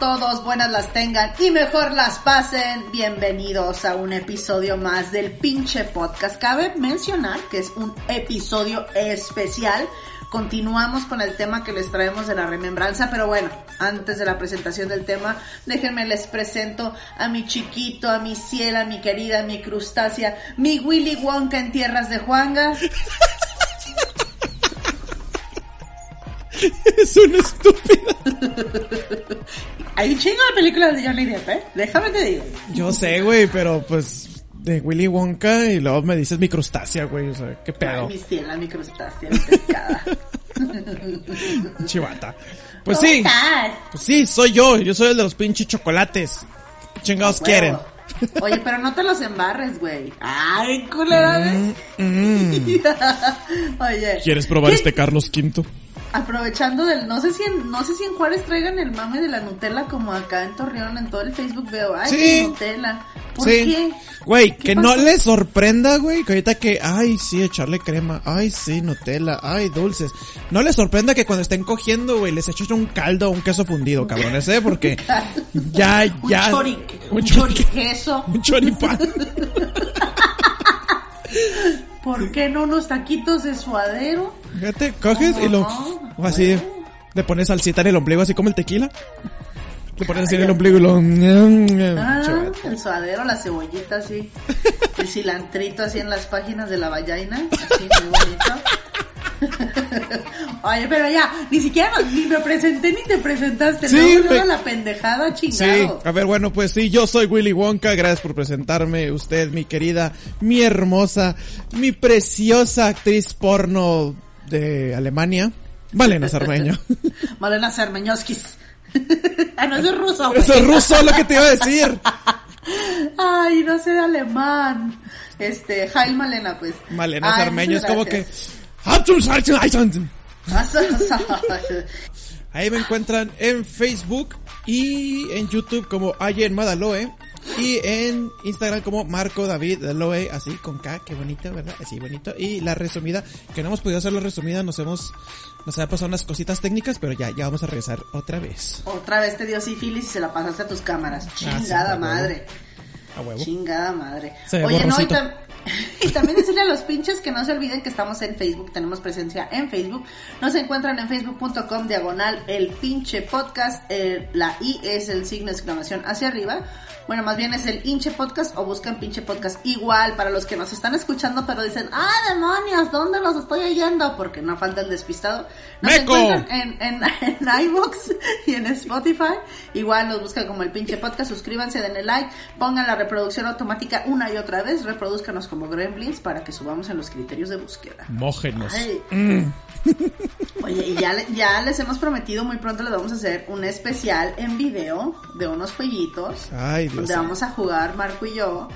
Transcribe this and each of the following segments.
Todos? Buenas las tengan y mejor las pasen. Bienvenidos a un episodio más del pinche podcast. Cabe mencionar que es un episodio especial. Continuamos con el tema que les traemos de la remembranza, pero bueno, antes de la presentación del tema, déjenme les presento a mi chiquito, a mi ciela, a mi querida, a mi crustácea, mi Willy Wonka en tierras de Juanga. Es una estúpida. Hay un chingo de películas de Johnny Depp, ¿eh? Déjame te digo. Yo sé, güey, pero pues de Willy Wonka y luego me dices mi crustácea, güey. O sea, qué Ay, pedo. mi ciela, mi crustácea, mi pescada. Chivata. Pues ¿Cómo sí, estás? pues sí, soy yo. Yo soy el de los pinches chocolates. ¿Qué chingados Huevo. quieren? Oye, pero no te los embarres, güey. Ay, culera, ¿ves? Mm. Oye. ¿Quieres probar ¿qué- este Carlos V? Aprovechando del, no sé si en, no sé si en Juárez traigan el mame de la Nutella como acá en Torreón, en todo el Facebook veo, ay, Sí. Nutella. ¿Por sí. qué? Güey, ¿Qué que pasó? no les sorprenda, güey, que ahorita que, ay, sí, echarle crema, ay, sí, Nutella, ay, dulces. No les sorprenda que cuando estén cogiendo, güey, les echen un caldo o un queso fundido, cabrones, ¿eh? Porque ya, Un ya. chori, un un chori- choriqueso. Un choripán. ¿Por qué no unos taquitos de suadero? Fíjate, coges y lo, No, o así, le pones salsita en el ombligo, así como el tequila. Le pones así en el ombligo y lo, Ah, el suadero, la cebollita así, el cilantrito así en las páginas de la vallaina, así muy bonito. Oye, pero ya, ni siquiera ni me presenté ni te presentaste, Sí, luego me- la pendejada Sí, chingado. a ver, bueno, pues sí, yo soy Willy Wonka, gracias por presentarme, usted, mi querida, mi hermosa, mi preciosa actriz porno de Alemania, Malena Sarmeño. Malena Sermeñoskis. ah, no, eso es ruso. güey. Eso es ruso lo que te iba a decir. Ay, no sé de alemán. Este, Jail Malena, pues. Malena Ay, Sarmeño es como que... gracias. Ahí me encuentran en Facebook y en YouTube como Ayen Madaloe y en Instagram como Marco David Daloe, así con K, qué bonito, ¿verdad? Así bonito. Y la resumida, que no hemos podido hacer la resumida, nos hemos, nos ha pasado unas cositas técnicas, pero ya, ya vamos a regresar otra vez. Otra vez te dio sífilis y se la pasaste a tus cámaras. Ah, sí, Chingada a madre. A huevo. Chingada madre. Oye, no, y, y también decirle a los pinches que no se olviden que estamos en Facebook, tenemos presencia en Facebook. Nos encuentran en facebook.com diagonal el pinche podcast. la I es el signo de exclamación hacia arriba. Bueno, más bien es el hinche podcast o buscan pinche podcast. Igual para los que nos están escuchando, pero dicen, ah, demonios, ¿dónde los estoy oyendo? Porque no falta el despistado. Nos ¡Meco! encuentran en, en, en iVoox y en Spotify. Igual los buscan como el pinche podcast. Suscríbanse, denle like, pongan la reproducción automática una y otra vez. Reproduzcanos como gremlins para que subamos en los criterios de búsqueda. Mójenos. Ay. Oye, y ya, le- ya les hemos prometido muy pronto les vamos a hacer un especial en video de unos jueguitos. Ay, Dios Donde vamos a jugar Marco y yo.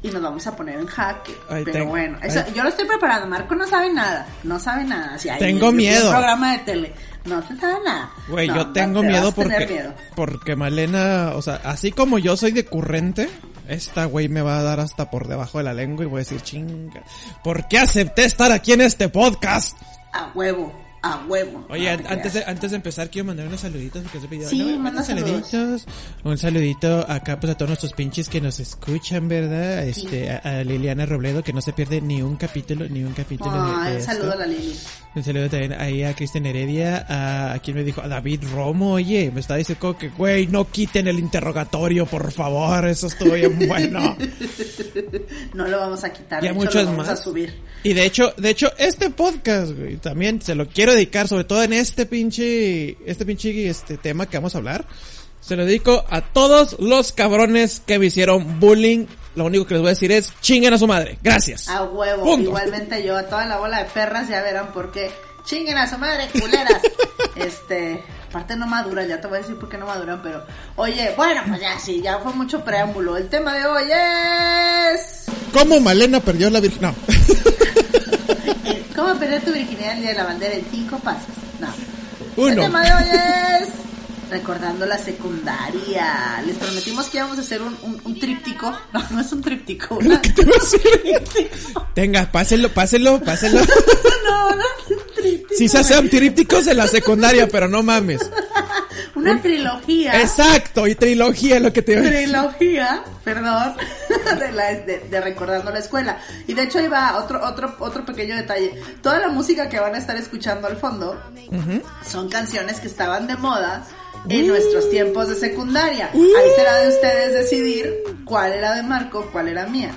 Y nos vamos a poner en jaque. Ay, Pero bueno, eso- yo lo estoy preparando. Marco no sabe nada. No sabe nada. Tengo un miedo. programa de tele. No se sabe nada. Güey, No, yo tengo te miedo porque, miedo. porque Malena, o sea, así como yo soy de currente, esta güey me va a dar hasta por debajo de la lengua y voy a decir, chinga, ¿por qué acepté estar aquí en este podcast? A huevo. A huevo. Oye, No antes de, antes de empezar quiero mandar unos saluditos porque se pidió. Sí, no, manda saluditos. Un saludito acá pues a todos nuestros pinches que nos escuchan, ¿verdad? Este, a, a Liliana Robledo que no se pierde ni un capítulo, ni un capítulo de- Ay, de un saludo a la Lili. Un saludo también ahí a Cristian Heredia, a, a quien me dijo, a David Romo, oye, me está diciendo que, güey, no quiten el interrogatorio, por favor, eso estuvo bien bueno. No lo vamos a quitar, Ya de hecho, muchos lo vamos más. a subir. Y de hecho, de hecho, este podcast, güey, también se lo quiero dedicar, sobre todo en este pinche, este pinche, este tema que vamos a hablar. Se lo dedico a todos los cabrones que me hicieron bullying. Lo único que les voy a decir es, chinguen a su madre. Gracias. A huevo, Punto. igualmente yo, a toda la bola de perras ya verán por qué. Chinguen a su madre, culeras. este, aparte no maduran, ya te voy a decir por qué no maduran, pero. Oye, bueno, pues ya sí, ya fue mucho preámbulo. El tema de hoy es. ¿Cómo Malena perdió la virgen? No. eh, ¿Cómo perder tu virginidad el día de la bandera en cinco pasos? No. Uno. El tema de hoy es recordando la secundaria. Les prometimos que íbamos a hacer un, un, un tríptico. No, no es un tríptico. Una... ¿Qué te a decir? Tenga, páselo, páselo, páselo. no, no es un tríptico. Sí se hacen trípticos en la secundaria, pero no mames. Una trilogía. Exacto, y trilogía es lo que te iba a decir. trilogía, perdón, de, la, de, de recordando la escuela. Y de hecho ahí va otro, otro, otro pequeño detalle. Toda la música que van a estar escuchando al fondo son canciones que estaban de moda en nuestros tiempos de secundaria. Ahí será de ustedes decidir cuál era de Marco, cuál era mía.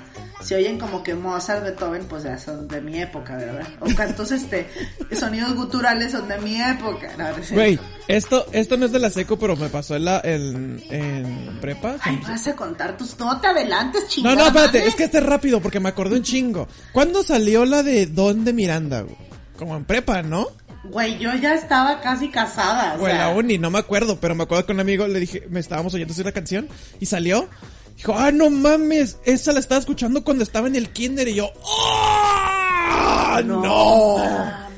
Si oyen como que Mozart, Beethoven, pues ya son de mi época, ¿verdad? O cantos, este, sonidos guturales son de mi época. No, no. Güey, esto, esto no es de la seco, pero me pasó en la, en, en prepa. Ay, vas a contar tus... No te adelantes, No, chingada no, espérate, madre. es que este es rápido porque me acordé un chingo. ¿Cuándo salió la de Don de Miranda, güey? Como en prepa, ¿no? Güey, yo ya estaba casi casada. Sea, la uni, no me acuerdo, pero me acuerdo que un amigo le dije, me estábamos oyendo así una canción y salió. Dijo, ah, no mames, esa la estaba escuchando cuando estaba en el kinder y yo, ¡oh! ¡No!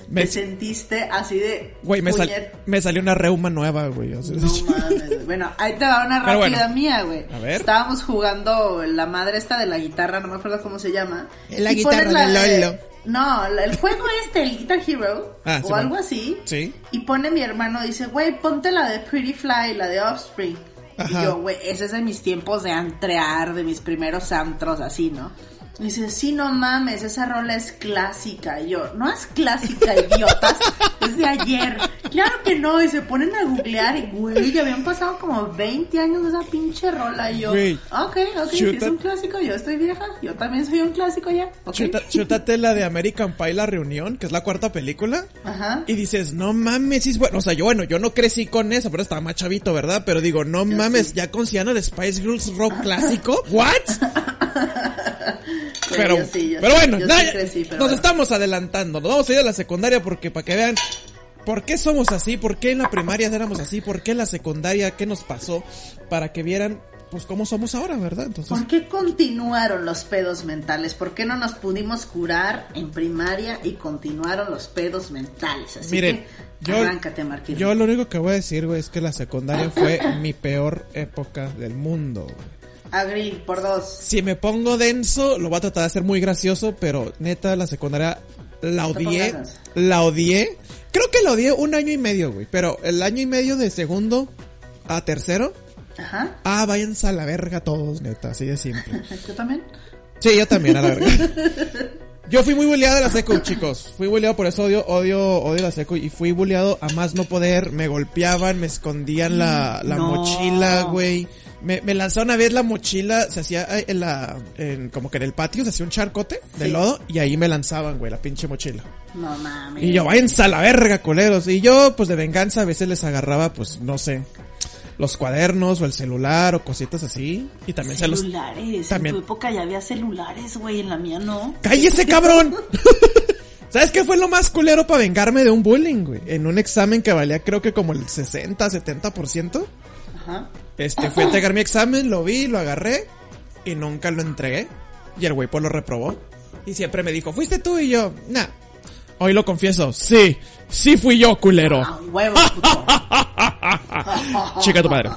Me sentiste así de. güey, me, sal- me salió una reuma nueva, güey. No mames. güey. Bueno, ahí te va una rápida bueno. mía, güey. A ver. Estábamos jugando la madre esta de la guitarra, no me acuerdo cómo se llama. La Y guitarra la de Lolo. No, el juego este, el Guitar Hero, Ah, o sí, algo así. Sí. Y pone mi hermano, dice, güey, ponte la de Pretty Fly, la de Offspring. Ajá. Y yo, güey, ese es de mis tiempos de antrear, de mis primeros antros, así, ¿no? Y dice, sí, no mames, esa rola es clásica. Y yo, no es clásica, idiotas, es de ayer. Claro que no, y se ponen a googlear y, güey, ya habían pasado como 20 años de esa pinche rola. Y yo, Güey, ok, ok, si es un clásico, yo estoy vieja, yo también soy un clásico ya. ok. Chuta- chútate la de American Pie, la reunión, que es la cuarta película. Ajá. Y dices, no mames, sí es bueno. O sea, yo, bueno, yo no crecí con eso, pero estaba más chavito, ¿verdad? Pero digo, no mames, ya consideran el Spice Girls rock clásico. ¿What? Pero, yo sí, yo pero sí, bueno, yo na- sí crecí, pero nos bueno. estamos adelantando. Nos vamos a ir a la secundaria porque para que vean por qué somos así, por qué en la primaria éramos así, por qué en la secundaria, qué nos pasó, para que vieran, pues, cómo somos ahora, ¿verdad? Entonces, ¿Por qué continuaron los pedos mentales? ¿Por qué no nos pudimos curar en primaria y continuaron los pedos mentales? Así miren, que, yo, arráncate, Marquín. yo lo único que voy a decir, güey, es que la secundaria fue mi peor época del mundo, güey. Agri, por dos. Si me pongo denso, lo voy a tratar de hacer muy gracioso, pero neta, la secundaria la odié. La odié. Creo que la odié un año y medio, güey. Pero el año y medio de segundo a tercero. Ajá. Ah, váyanse a la verga todos, neta, así de simple. ¿Tú también? Sí, yo también, a la verga. Yo fui muy bulleado de la seco, chicos. Fui bulleado, por eso odio, odio, odio la seco. Y fui bulleado a más no poder. Me golpeaban, me escondían la, la No. mochila, güey. Me, me lanzó una vez la mochila, se hacía eh, en la, en, como que en el patio, se hacía un charcote de Sí. lodo. Y ahí me lanzaban, güey, la pinche mochila. No mames. Y yo, váyanse a la verga, coleros. Y yo, pues de venganza, a veces les agarraba, pues, no sé, los cuadernos o el celular o cositas así. Y también se los... Celulares. también- En tu época ya había celulares, güey. En la mía no. ¡Cállese, cabrón! ¿Sabes qué fue lo más culero para vengarme de un bullying, güey? En un examen que valía creo que como el 60, 70%. Ajá. Este, fui a entregar mi examen, lo vi, lo agarré y nunca lo entregué. Y el güey pues lo reprobó. Y siempre me dijo, ¿fuiste tú? Y yo, nah. Hoy lo confieso, sí, sí fui yo, culero. Ah, huevo. Chica tu madre.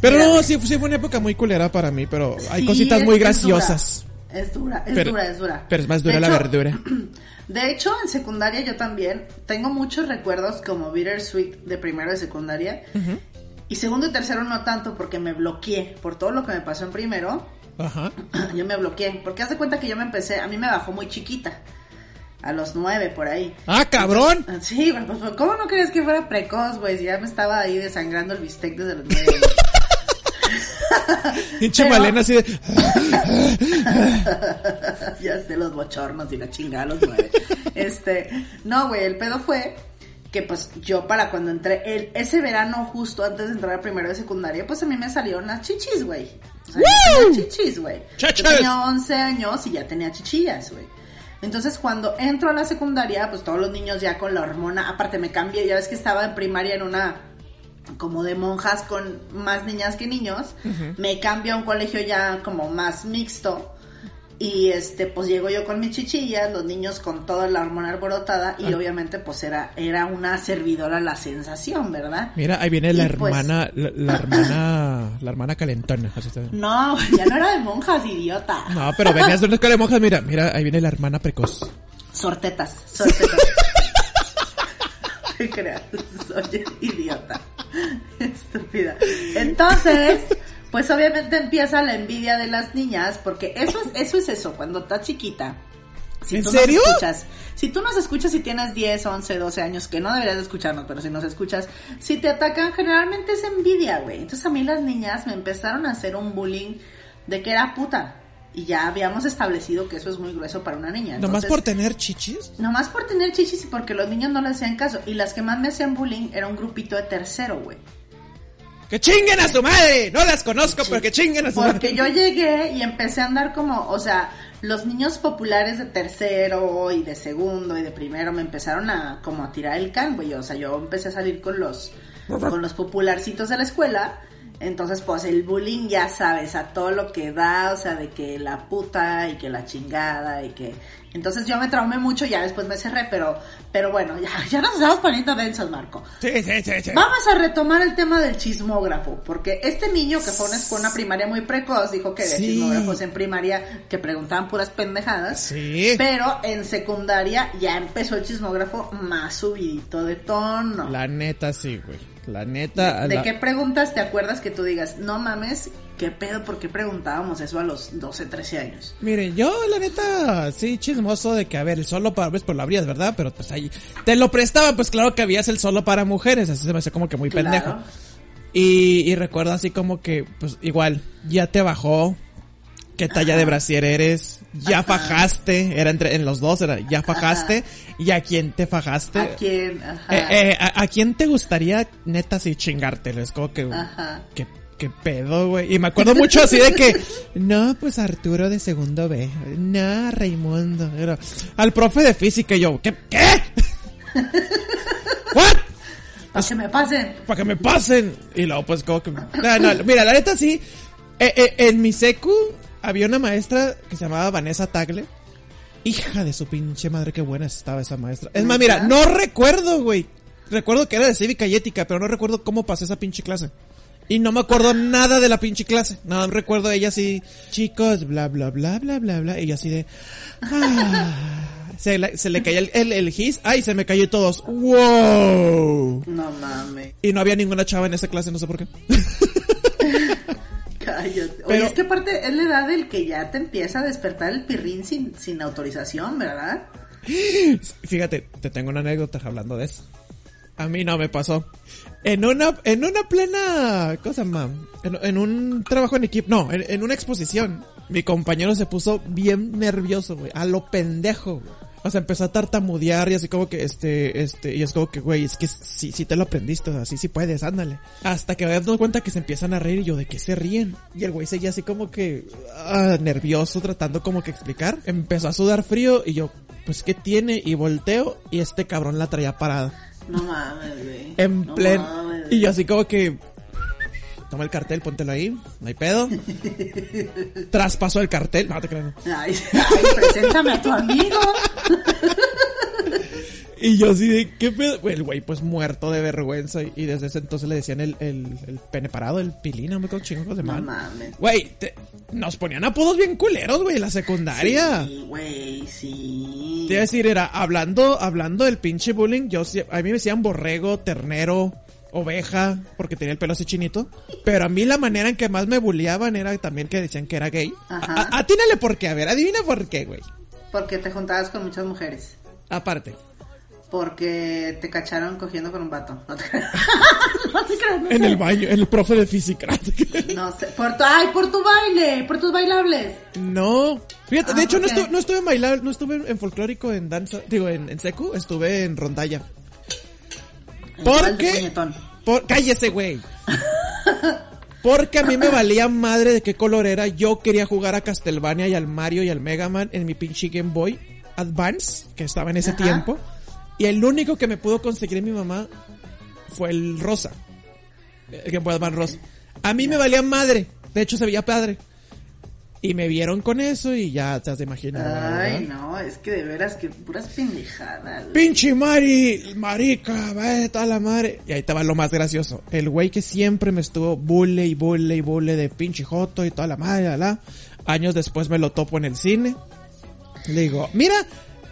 Pero Mira. no, sí, sí fue una época muy culera para mí, pero hay Sí, cositas muy es dura. graciosas. Es dura, es Pero- dura, es dura. pero es más dura De la hecho- verdura. De hecho, en secundaria yo también tengo muchos recuerdos como bittersweet de primero de secundaria. Y segundo y tercero no tanto porque me bloqueé por todo lo que me pasó en primero. Ajá. yo me bloqueé porque haz de cuenta que yo me empecé, a mí me bajó muy chiquita. A los nueve, por ahí. ¡Ah, cabrón! Sí, güey, pues, ¿cómo no crees que fuera precoz, güey? Si ya me estaba ahí desangrando el bistec desde los nueve. Pinche Malena así de... ya sé los bochornos y la chingada los nueve. este, no, güey, el pedo fue que pues yo para cuando entré, el, ese verano justo antes de entrar a primero de secundaria, pues a mí me salieron las chichis, güey. O sea, chichis, güey. Tenía 11 años y ya tenía chichillas, güey. Entonces cuando entro a la secundaria, pues todos los niños ya con la hormona, aparte me cambié, ya ves que estaba en primaria en una como de monjas con más niñas que niños, me cambio a un colegio ya como más mixto y este pues llego yo con mis chichillas, los niños con toda la hormona alborotada y obviamente pues era era una servidora la sensación, ¿verdad? Mira, ahí viene la Y, pues- hermana, la, la hermana, la hermana calentona. así está. No, ya no era de monjas, idiota. No, pero venías de una escuela de monjas, mira, mira, ahí viene la hermana precoz. Sortetas, sortetas. ¿Qué creas? Soy idiota. Estúpida. Entonces, pues obviamente empieza la envidia de las niñas, porque eso es, eso es eso, cuando estás chiquita. Si ¿En tú serio? Nos escuchas, si tú nos escuchas y tienes 10, 11, 12 años, que no deberías de escucharnos, pero si nos escuchas, si te atacan, generalmente es envidia, güey. Entonces a mí las niñas me empezaron a hacer un bullying de que era puta. Y ya habíamos establecido que eso es muy grueso para una niña. Nomás Entonces, por tener chichis. Nomás por tener chichis y porque los niños no le hacían caso. Y las que más me hacían bullying era un grupito de tercero, güey. ¡Que chinguen a su madre! No las conozco, pero que chinguen a su Porque madre. yo llegué y empecé a andar como, o sea, los niños populares de tercero y de segundo y de primero me empezaron a como a tirar el can, güey. O sea, yo empecé a salir con los con los popularcitos de la escuela. Entonces, pues el bullying, ya sabes, a todo lo que da, o sea, de que la puta y que la chingada y que... Entonces yo me traumé mucho, ya después me cerré, pero, pero bueno, ya, ya nos estamos poniendo densos, Marco. Sí, sí, sí, sí. Vamos a retomar el tema del chismógrafo, porque este niño que fue a una, una primaria muy precoz dijo que había Sí. chismógrafos en primaria que preguntaban puras pendejadas. Sí. Pero en secundaria ya empezó el chismógrafo más subidito de tono. La neta sí, güey. La neta. ¿De la- qué preguntas te acuerdas que tú digas, no mames, qué pedo, por qué preguntábamos eso a los 12, 13 años? Miren, yo la neta, sí, chismoso de que, a ver, el solo para hombres, pues lo abrías, ¿verdad? Pero pues ahí, te lo prestaba, pues claro que habías el solo para mujeres, así se me hace como que muy Claro. pendejo. Y, y recuerdo así como que, pues igual, ya te bajó, qué talla de brasier eres, ya fajaste, era entre, en los dos, era ya fajaste, y a quién te fajaste. ¿A quién? Ajá. Eh, eh, a, a quién te gustaría neta así chingártelo? Es como que, Ajá. ¿qué, qué pedo, güey? Y me acuerdo mucho así de que, no, pues Arturo de segundo B, no, Raimundo, Era- al profe de física y yo, ¿qué? ¿Qué? ¿What? Para que me pasen. Para que me pasen. Y luego pues como que, no, no, mira, la neta sí, eh, eh, en mi secu había una maestra que se llamaba Vanessa Tagle. Hija de su pinche madre, qué buena estaba esa maestra. Es más, mira, no recuerdo, güey. Recuerdo que era de cívica y ética, pero no recuerdo cómo pasé esa pinche clase. Y no me acuerdo nada de la pinche clase. Nada, me recuerdo ella así, chicos, bla, bla, bla, bla, bla, bla. Y yo así de... ah. se, le, se le caía el, el, el gis. Ay, se me cayó todos. ¡Wow! No mames. Y no había ninguna chava en esa clase, no sé por qué. Cállate. Oye, es que aparte es la edad del que ya te empieza a despertar el pirrín sin, sin autorización, ¿verdad? Fíjate, te tengo una anécdota hablando de eso. A mí no me pasó. En una, en una plena, cosa más, en, en un trabajo en equipo, no, en, en una exposición, mi compañero se puso bien nervioso, güey, a lo pendejo, güey. O sea, empezó a tartamudear y así como que, este, este, y es como que, güey, es que sí, sí te lo aprendiste, así sí puedes, ándale. Hasta que me doy cuenta que se empiezan a reír y yo, ¿de qué se ríen? Y el güey seguía así como que, ah, nervioso, tratando como que explicar. Empezó a sudar frío y yo, pues, ¿qué tiene? Y volteo y este cabrón la traía parada. No mames, güey. En No pleno. mames, Y yo así como que... Toma el cartel, póntelo ahí, no hay pedo. Traspasó el cartel, no te creas. no. Ay, ay, preséntame a tu amigo. Y yo así de, ¿qué pedo? El güey pues muerto de vergüenza y, y desde ese entonces le decían el, el, el pene parado, el pilín, no me acuerdo chingos de No mal. mames. Güey, te- nos ponían apodos bien culeros, güey, en la secundaria. Sí, güey, sí. Te iba a decir, era, hablando, hablando del pinche bullying, yo, a mí me decían borrego, ternero, oveja, porque tenía el pelo así chinito. Pero a mí la manera en que más me bulleaban era también que decían que era gay. Ajá. A- Atínale por qué, a ver, adivina por qué, güey. Porque te juntabas con muchas mujeres. Aparte. Porque te cacharon cogiendo con un vato. No te creas. no te creas, no En sé. el baño, en el profe de física. No sé. Por tu, ay, por tu baile, por tus bailables. No. Fíjate, de Ah, hecho no, estuve, no estuve en bailar, no estuve en folclórico en danza, digo, en, en secu, estuve en rondalla. ¿Por Igual de qué? puñetón. Por, cállese, güey. Porque a mí me valía madre de qué color era. Yo quería jugar a Castlevania y al Mario y al Mega Man en mi pinche Game Boy Advance, que estaba en ese Ajá. tiempo. Y el único que me pudo conseguir mi mamá fue el rosa. El Game Boy Advance rosa. A mí me valía madre. De hecho, se veía padre. Y me vieron con eso y ya te has de imaginar. Ay, ¿verdad? no, es que de veras que puras pendejadas. Pinche Mari, marica, vete a la madre. Y ahí va lo más gracioso. El güey que siempre me estuvo bulle y bulle y bulle de pinche joto y toda la madre, la. Años después me lo topo en el cine. Le digo, mira,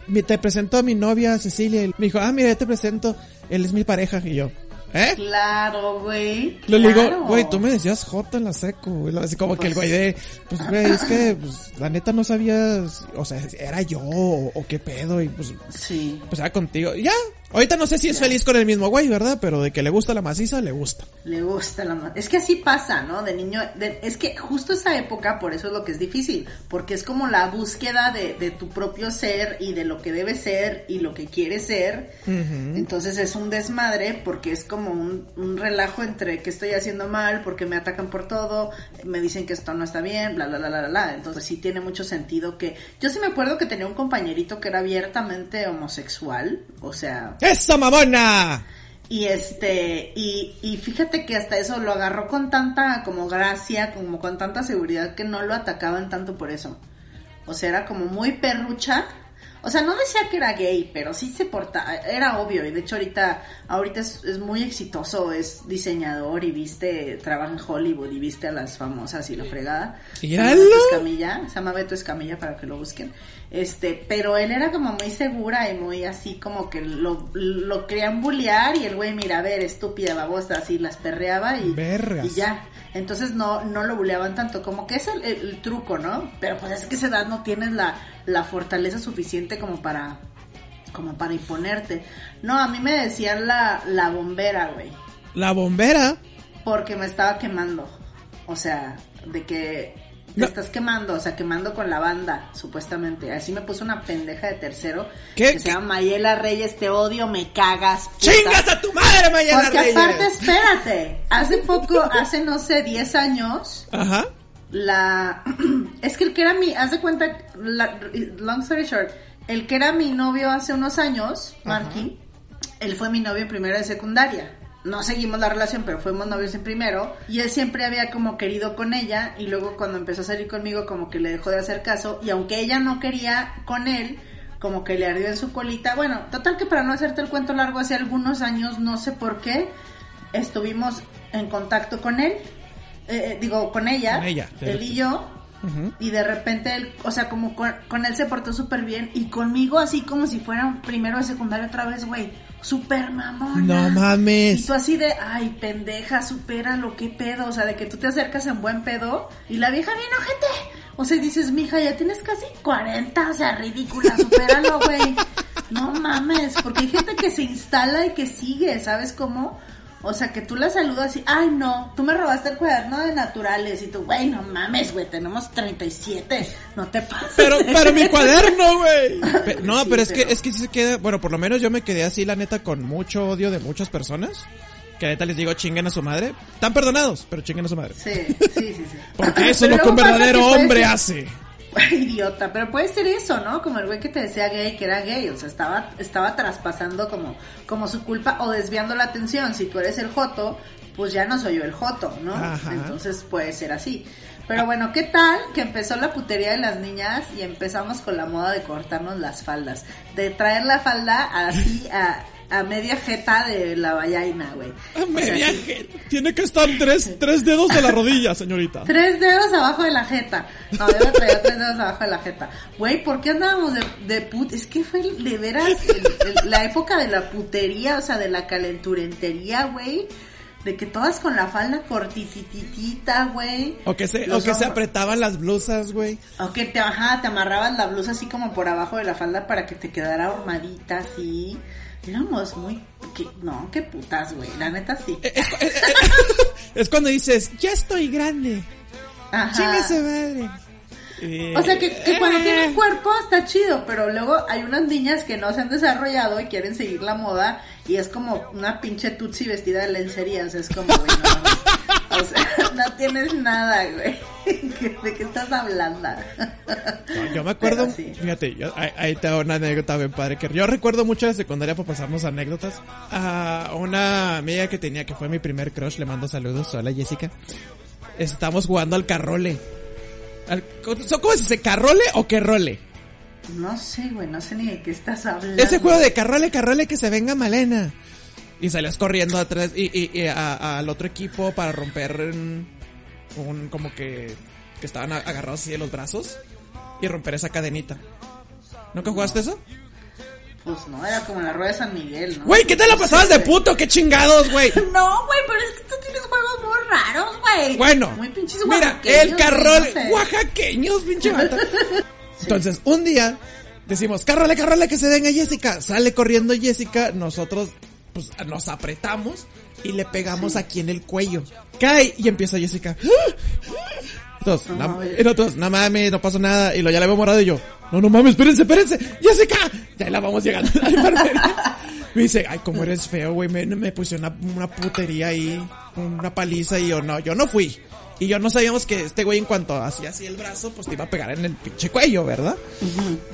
mi- te presento a mi novia Cecilia. Me dijo, ah, mira, ya te presento. Él es mi pareja. Y yo, ¿eh? Claro, güey. Le digo, güey, tú me decías J en la seco, güey. Así como que el güey de, pues, güey, es que, pues, la neta no sabías, o sea, era yo o, o qué pedo y pues, Sí. pues era contigo. Y ya, ahorita no sé si es feliz con el mismo güey, ¿verdad? Pero de que le gusta la maciza, le gusta. Le gusta la ma- Es que así pasa, ¿no? De niño. de- es que justo esa época, por eso es lo que es difícil. Porque es como la búsqueda de, de tu propio ser y de lo que debe ser y lo que quiere ser. Entonces es un desmadre porque es como un, un relajo entre que estoy haciendo mal, porque me atacan por todo, me dicen que esto no está bien, bla, bla, bla, bla, bla. Entonces sí tiene mucho sentido que. Yo sí me acuerdo que tenía un compañerito que era abiertamente homosexual. O sea, ¡Esa mamona! y este, y, y fíjate que hasta eso lo agarró con tanta como gracia, como con tanta seguridad que no lo atacaban tanto por eso. O sea, era como muy perrucha. O sea, no decía que era gay, pero sí se portaba, era obvio. Y de hecho ahorita, ahorita es, es muy exitoso, es diseñador y viste, trabaja en Hollywood y viste a las famosas y la fregada. ¡Míralo! Beto Escamilla, se llama Beto Escamilla para que lo busquen. Este, pero él era como muy segura y muy así como que lo, lo querían bullear y el güey, mira, a ver, estúpida babosa, así las perreaba y, y ya. Entonces no, no lo buleaban tanto, como que es el, el- el truco, ¿no? Pero pues es que a esa edad no tienes la, la fortaleza suficiente como para, como para imponerte. No, a mí me decían la, la bombera, güey La bombera. porque me estaba quemando. O sea, de que te No. estás quemando, o sea, quemando con la banda, supuestamente. Así me puso una pendeja de tercero ¿Qué? que se llama Mayela Reyes, te odio, me cagas. puta. ¡Chingas a tu madre, Porque Reyes! aparte, espérate, hace poco, hace no sé, 10 años, Ajá. la... es que el que era mi, haz de cuenta, la- long story short, el que era mi novio hace unos años, Marky, él fue mi novio en primero de secundaria. No seguimos la relación, pero fuimos novios en primero. Y él siempre había como querido con ella. Y luego cuando empezó a salir conmigo, como que le dejó de hacer caso. Y aunque ella no quería con él, como que le ardió en su colita. Bueno, total que para no hacerte el cuento largo, hace algunos años, no sé por qué, estuvimos en contacto con él. Eh, eh, digo, con ella. Con ella, Él y yo. Y de repente él, o sea, como con, con él se portó súper bien y conmigo así como si fuera primero de secundaria otra vez, güey. Súper mamona. No mames. Y tú así de, ay, pendeja, supera lo que pedo. O sea, de que tú te acercas en buen pedo y la vieja bien ojete. O sea, dices, mija, ya tienes casi 40, o sea, ridícula, supéralo, güey. No mames, porque hay gente que se instala y que sigue, ¿sabes cómo? O sea, que tú la saludas y, ay, no, tú me robaste el cuaderno de naturales. Y tú, güey, no mames, güey, tenemos 37, no te pases. Pero, pero mi cuaderno, güey. No, Sí, pero es que, pero- es que se queda, bueno, por lo menos yo me quedé así, la neta, con mucho odio de muchas personas. Que neta les digo, chinguen a su madre. Están perdonados, pero chinguen a su madre. Sí, sí, sí, sí. Porque eso es lo que un verdadero que hombre hace. Idiota, pero puede ser eso, ¿no? Como el güey que te decía gay, que era gay, o sea, estaba, estaba traspasando como, como su culpa o desviando la atención. Si tú eres el joto, pues ya no soy yo el joto, ¿no? Ajá. Entonces puede ser así. Pero bueno, ¿qué tal que empezó la putería de las niñas y empezamos con la moda de cortarnos las faldas? De traer la falda así a, a media jeta de la vallaina, güey. A O sea, media sí. gente. Tiene que estar tres, tres dedos de la rodilla, señorita. Tres dedos abajo de la jeta. No, yo traía tres dedos abajo de la jeta. Güey, ¿por qué andábamos de, de put? Es que fue de veras el- el- la época de la putería, o sea, de la calenturentería, güey. de que todas con la falda cortititita, güey. O que se, o que se apretaban las blusas, güey. O que te, ajá, te amarrabas la blusa así como por abajo de la falda para que te quedara armadita así. Éramos muy... que- no, qué putas, güey. La neta sí. Es cuando dices, ya estoy grande. Ajá. Su madre. Eh, O sea que, que cuando eh. tienen cuerpo está chido, pero luego hay unas niñas que no se han desarrollado y quieren seguir la moda y es como una pinche tutsi vestida de lencería, o sea, es como, güey, no. o sea, no tienes nada, güey. ¿De qué estás hablando? No, yo me acuerdo, sí. fíjate, yo- ahí, ahí te hago una anécdota bien padre, que yo recuerdo mucho de secundaria para pasarnos anécdotas. A una amiga que tenía, que fue mi primer crush, le mando saludos, hola Jessica. Estamos jugando al carrole. Al- ¿Cómo se dice? ¿Carrole o que role? No sé, güey, no sé ni de qué estás hablando. Ese juego de carrole, carrole, que se venga Malena. Y salías corriendo atrás y, y- y a- al otro equipo para romper un, un- como que, que estaban a- agarrados así de los brazos y romper esa cadenita. ¿Nunca jugaste eso? Pues no, era como la rueda de San Miguel, ¿no? Güey, ¿qué te la pasabas de puto? ¡Qué chingados, güey! No, güey, pero es que tú tienes juegos muy raros, güey. Bueno, muy pinches mira, el carrol, no sé. oaxaqueños, pinche vato. Entonces, un día, decimos, carrole, carrole, que se venga Jessica. Sale corriendo Jessica, nosotros, pues, nos apretamos y le pegamos aquí en el cuello. Cae y empieza Jessica. Entonces, No na- mames. no mames, no pasó nada. Y lo ya le veo morado y yo, no, no mames, espérense, espérense, Jessica. Ya la vamos llegando a la enfermería. Me dice, ay, cómo eres feo, güey, me, me pusieron una, una putería ahí, una paliza y yo, no, yo no fui. Y yo no sabíamos que este güey en cuanto hacía así el brazo, pues te iba a pegar en el pinche cuello, ¿verdad?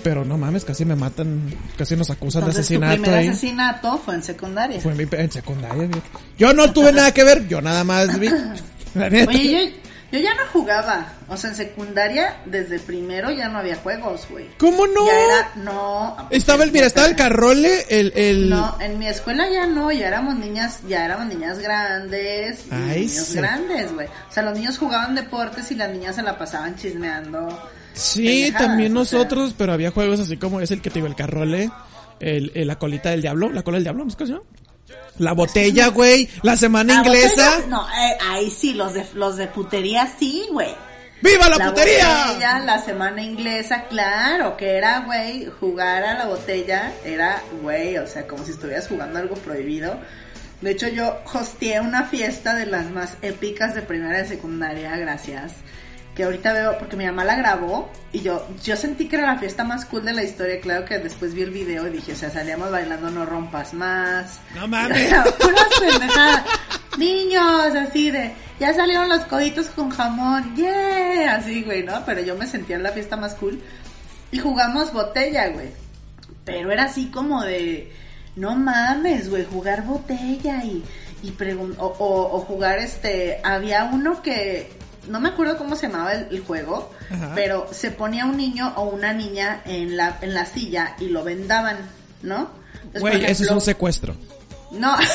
Pero no mames, casi me matan, casi nos acusan Entonces, de tu asesinato primer ahí. asesinato fue en secundaria. Fue en, mi, en secundaria. Yo no tuve nada que ver, yo nada más vi. La neta. Oye, yo, yo ya no jugaba. O sea, en secundaria, desde primero ya no había juegos, güey. ¿Cómo no? Ya era, no. Estaba el, mira, estaba el carrole, el, el... No, en mi escuela ya no, ya éramos niñas, ya éramos niñas grandes, Ay, niños sí. grandes, güey. O sea, los niños jugaban deportes y las niñas se la pasaban chismeando. Sí, también o sea. nosotros, pero había juegos así como es el que te digo, el carrole, el, el- la colita del diablo, la cola del diablo, ¿no es que se llama? La botella, güey, la semana inglesa. No, eh, ahí sí, los de, los de putería sí, güey. ¡Viva la, putería! botella, la semana inglesa, claro, que era, güey, jugar a la botella, era, güey, o sea, como si estuvieras jugando algo prohibido. De hecho, yo hosteé una fiesta de las más épicas de primera y secundaria, gracias. Que ahorita veo, porque mi mamá la grabó y yo, yo sentí que era la fiesta más cool de la historia. Claro que después vi el video y dije, o sea, salíamos bailando No Rompas Más. No mames. Niños, así de, ya salieron los coditos con jamón, yeah, así, güey, ¿no? Pero yo me sentía en la fiesta más cool. Y jugamos botella, güey. Pero era así como de, no mames, güey, jugar botella y, y o, o- o jugar este, había uno que, no me acuerdo cómo se llamaba el, el juego, Ajá. pero se ponía un niño o una niña en la, en la silla y lo vendaban, ¿no? Entonces, Güey, eso es ejemplo, un secuestro. no.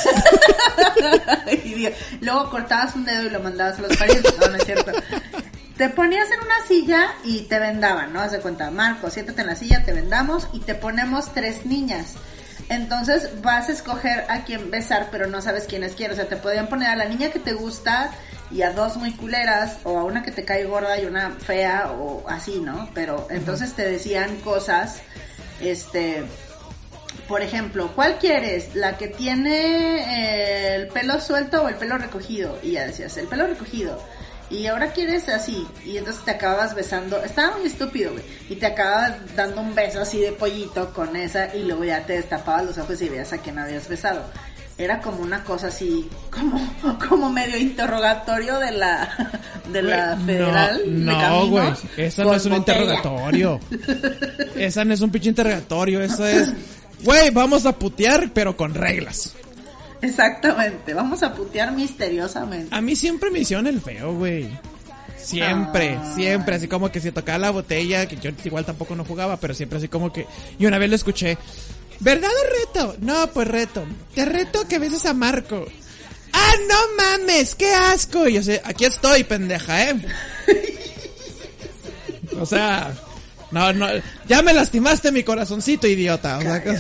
Y digo, Luego cortabas un dedo y lo mandabas a los parientes. No, no es cierto. Te ponías en una silla y te vendaban, ¿no? Haz de cuenta, Marco, siéntate en la silla, te vendamos y te ponemos tres niñas. Entonces vas a escoger a quién besar, pero no sabes quién es quién. O sea, te podían poner a la niña que te gusta y a dos muy culeras, o a una que te cae gorda y una fea, o así, ¿no? Pero entonces te decían cosas, este, por ejemplo, ¿cuál quieres? ¿La que tiene eh, el pelo suelto o el pelo recogido? Y ya decías, el pelo recogido. Y ahora quieres así. Y entonces te acababas besando. Estaba muy estúpido, güey. Y te acababas dando un beso así de pollito con esa. Y luego ya te destapabas los ojos y veías a quién habías besado. Era como una cosa así, como, como medio interrogatorio de la, de la federal. de No, güey. Eso no es un botella. interrogatorio. Esa no es un pinche interrogatorio. Eso es, güey, vamos a putear, pero con reglas. Exactamente. Vamos a putear misteriosamente. A mí siempre me hicieron el feo, güey. Siempre, Ah. siempre, así como que si tocaba la botella, que yo igual tampoco no jugaba, pero siempre así como que... Y una vez lo escuché, ¿verdad o reto? No, pues reto. Te reto que beses a Marco. ¡Ah, no mames! ¡Qué asco! Y yo sé, aquí estoy, pendeja, ¿eh? O sea, no, no, ya me lastimaste mi corazoncito, idiota. O sea, que-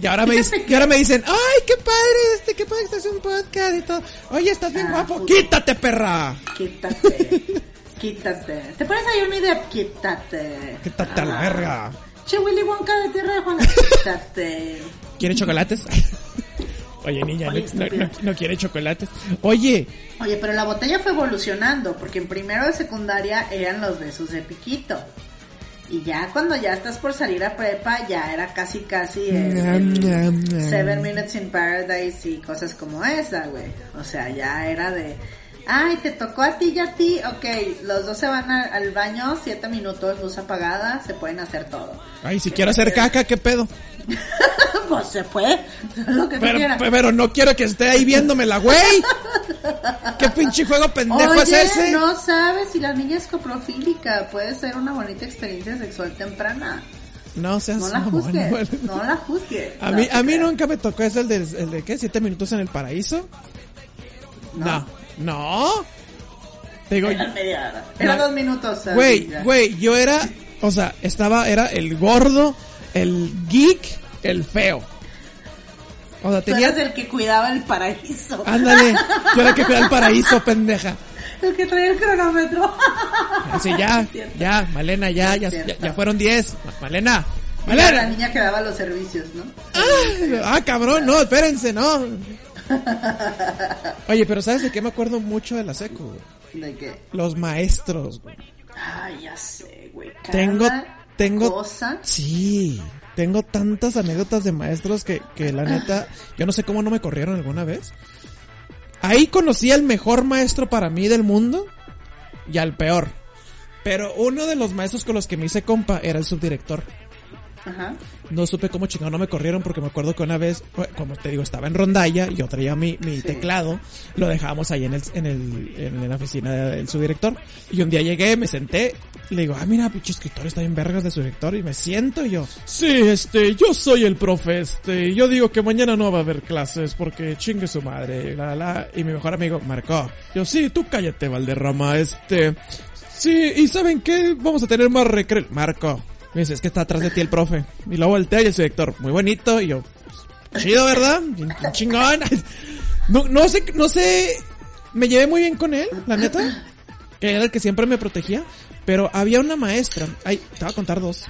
Y ahora me, dicen, y ahora me dicen, ay, qué padre este, qué padre que estás en un podcast y todo. Oye, estás bien Ah, guapo. Quítate, perra. Quítate. Quítate. ¿Te pones ahí una idea? Quítate. Quítate a la Ah. verga. Che, Willy Wonka de Tierra de Juana. Quítate. ¿Quiere chocolates? Oye, niña, Oye, no, no- no quiere chocolates. Oye, Oye, pero la botella fue evolucionando, porque en primero de secundaria eran los besos de piquito. Y ya cuando ya estás por salir a prepa, ya era casi casi el, el Seven Minutes in Paradise y cosas como esa, güey. O sea, ya era de, ay, te tocó a ti y a ti, ok, los dos se van a- al baño, siete minutos, luz apagada, se pueden hacer todo. ay, si quiero hacer caca, ¿qué pedo? pues se puede, lo que Pero, pero no quiero que esté ahí viéndomela, güey. ¿Qué pinche juego pendejo Oye, es ese? no sabes si la niña es coprofílica, puede ser una bonita experiencia sexual temprana. No seas No la juzgues, no la juzgues. A No mí, a mí nunca me tocó eso, el de, el de ¿qué? ¿Siete minutos en el paraíso? No. No. Te digo, Era media hora. Era No. dos minutos. güey, güey, yo era, o sea, estaba, era el gordo, el geek, el feo. O sea, Tú tenía, eras el que cuidaba el paraíso. ándale, yo era el que cuidaba el paraíso, pendeja. El que traía el cronómetro. Así, ya, ya, Malena, ya, ya, ya, ya fueron diez. Malena, Era la Malena. niña que daba los servicios, ¿no? Ah, cabrón, no, espérense, no. Oye, pero ¿sabes de qué me acuerdo mucho de la secu? De que, Los maestros, güey. ay, ya sé, güey. cada Tengo, tengo, Cosa. sí, tengo tantas anécdotas de maestros que, que la neta, yo no sé cómo no me corrieron alguna vez. Ahí conocí al mejor maestro para mí del mundo y al peor. Pero uno de los maestros con los que me hice compa era el subdirector. Ajá. No supe cómo chingado no me corrieron porque me acuerdo que una vez, bueno, como te digo, estaba en rondalla y yo traía mi, mi Sí. teclado, lo dejábamos ahí en el, en el, en la oficina del subdirector. Y un día llegué, me senté, le digo, ah, mira, pinche escritor está en vergas de su director y me siento y yo, sí, este, yo soy el profe, este, yo digo que mañana no va a haber clases porque chingue su madre, la, la, la. Y mi mejor amigo, Marco, yo, sí, tú cállate, Valderrama, este, sí, y ¿saben qué? Vamos a tener más recreo. Marco, me dice, es que está atrás de ti el profe. Y luego voltea y el director, muy bonito. Y yo, chido, ¿verdad? Chingón. No, no sé, no sé, me llevé muy bien con él, la neta. Que era el que siempre me protegía. Pero había una maestra, ay, te voy a contar dos.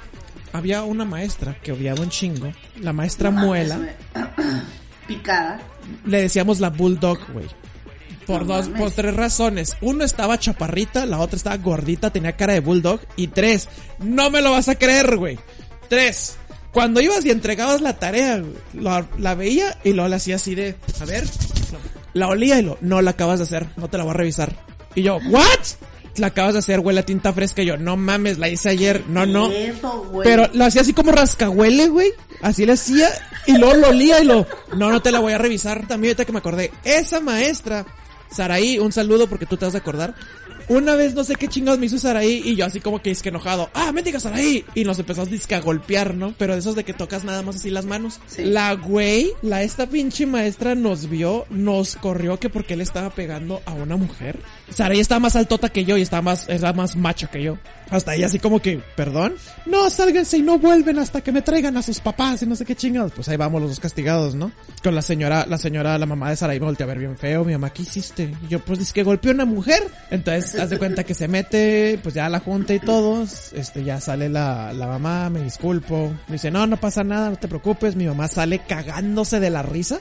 Había una maestra que odiaba un chingo. La maestra Muela. Picada. Le decíamos la Bulldog, güey. Por No dos, mames. por tres razones. Uno estaba chaparrita, la otra estaba gordita, tenía cara de Bulldog. Y tres, no me lo vas a creer, güey. Tres, cuando ibas y entregabas la tarea, güey, la, la veía y luego la hacía así de, a ver, la olía y lo, no la acabas de hacer, no te la voy a revisar. Y yo, ¿what? La acabas de hacer, huele a tinta fresca. Y yo, no mames, la hice ayer, no, no. Eso, güey. Pero lo hacía así como rascahuele, güey. Así le hacía. Y luego lo olía y lo... No, no te la voy a revisar también ahorita que me acordé. Esa maestra, Saraí, un saludo porque tú te vas a acordar. Una vez no sé qué chingados me hizo Saraí y yo así como que es que enojado. ¡Ah, mendiga Saraí! Y nos empezamos disque a golpear, ¿no? Pero de esos de que tocas nada más así las manos. Sí. La güey, la esta pinche maestra nos vio, nos corrió que porque él estaba pegando a una mujer. Saraí estaba más altota que yo y estaba más, era más macho que yo. Hasta ahí así como que, ¿perdón? No, sálganse y no vuelven hasta que me traigan a sus papás y no sé qué chingados. Pues ahí vamos los dos castigados, ¿no? Con la señora, la señora, la mamá de Saraí me volteó a ver bien feo. Mi mamá, ¿qué hiciste? Y yo, pues dice que golpeó a una mujer. Entonces, haz de cuenta que se mete, pues ya la junta y todos. Este, ya sale la, la mamá, me disculpo. Me dice, no, no pasa nada, no te preocupes. Mi mamá sale cagándose de la risa.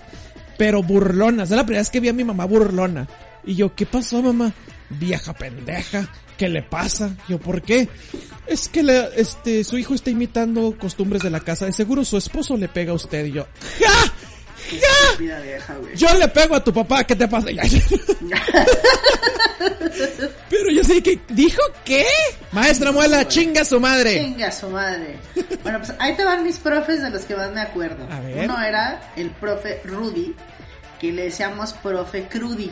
Pero burlona, es la primera vez que vi a mi mamá burlona. Y yo, ¿qué pasó, mamá? Vieja pendeja, ¿qué le pasa? Yo, ¿por qué? Es que le, este, su hijo está imitando costumbres de la casa. De seguro su esposo le pega a usted. Y yo, ¡ja! Yo le pego a tu papá, ¿qué te pasa? Pero yo sé que, ¿dijo qué? Maestra Muela, chinga su madre. Chinga su madre. Bueno, pues ahí te van mis profes de los que más me acuerdo. A ver. Uno era el profe Rudy, que le decíamos profe Crudy.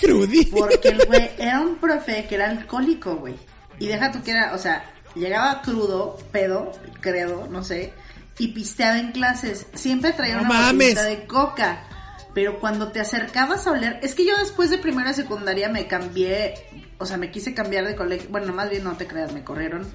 Crudy. Porque el güey era un profe que era alcohólico, güey. Y deja tú que era, o sea, llegaba crudo, pedo, credo, no sé, y pisteaba en clases. Siempre traía No una mames. botellita de coca. Pero cuando te acercabas a oler, es que yo después de primera secundaria me cambié, o sea, me quise cambiar de colegio. Bueno, más bien no te creas, me corrieron.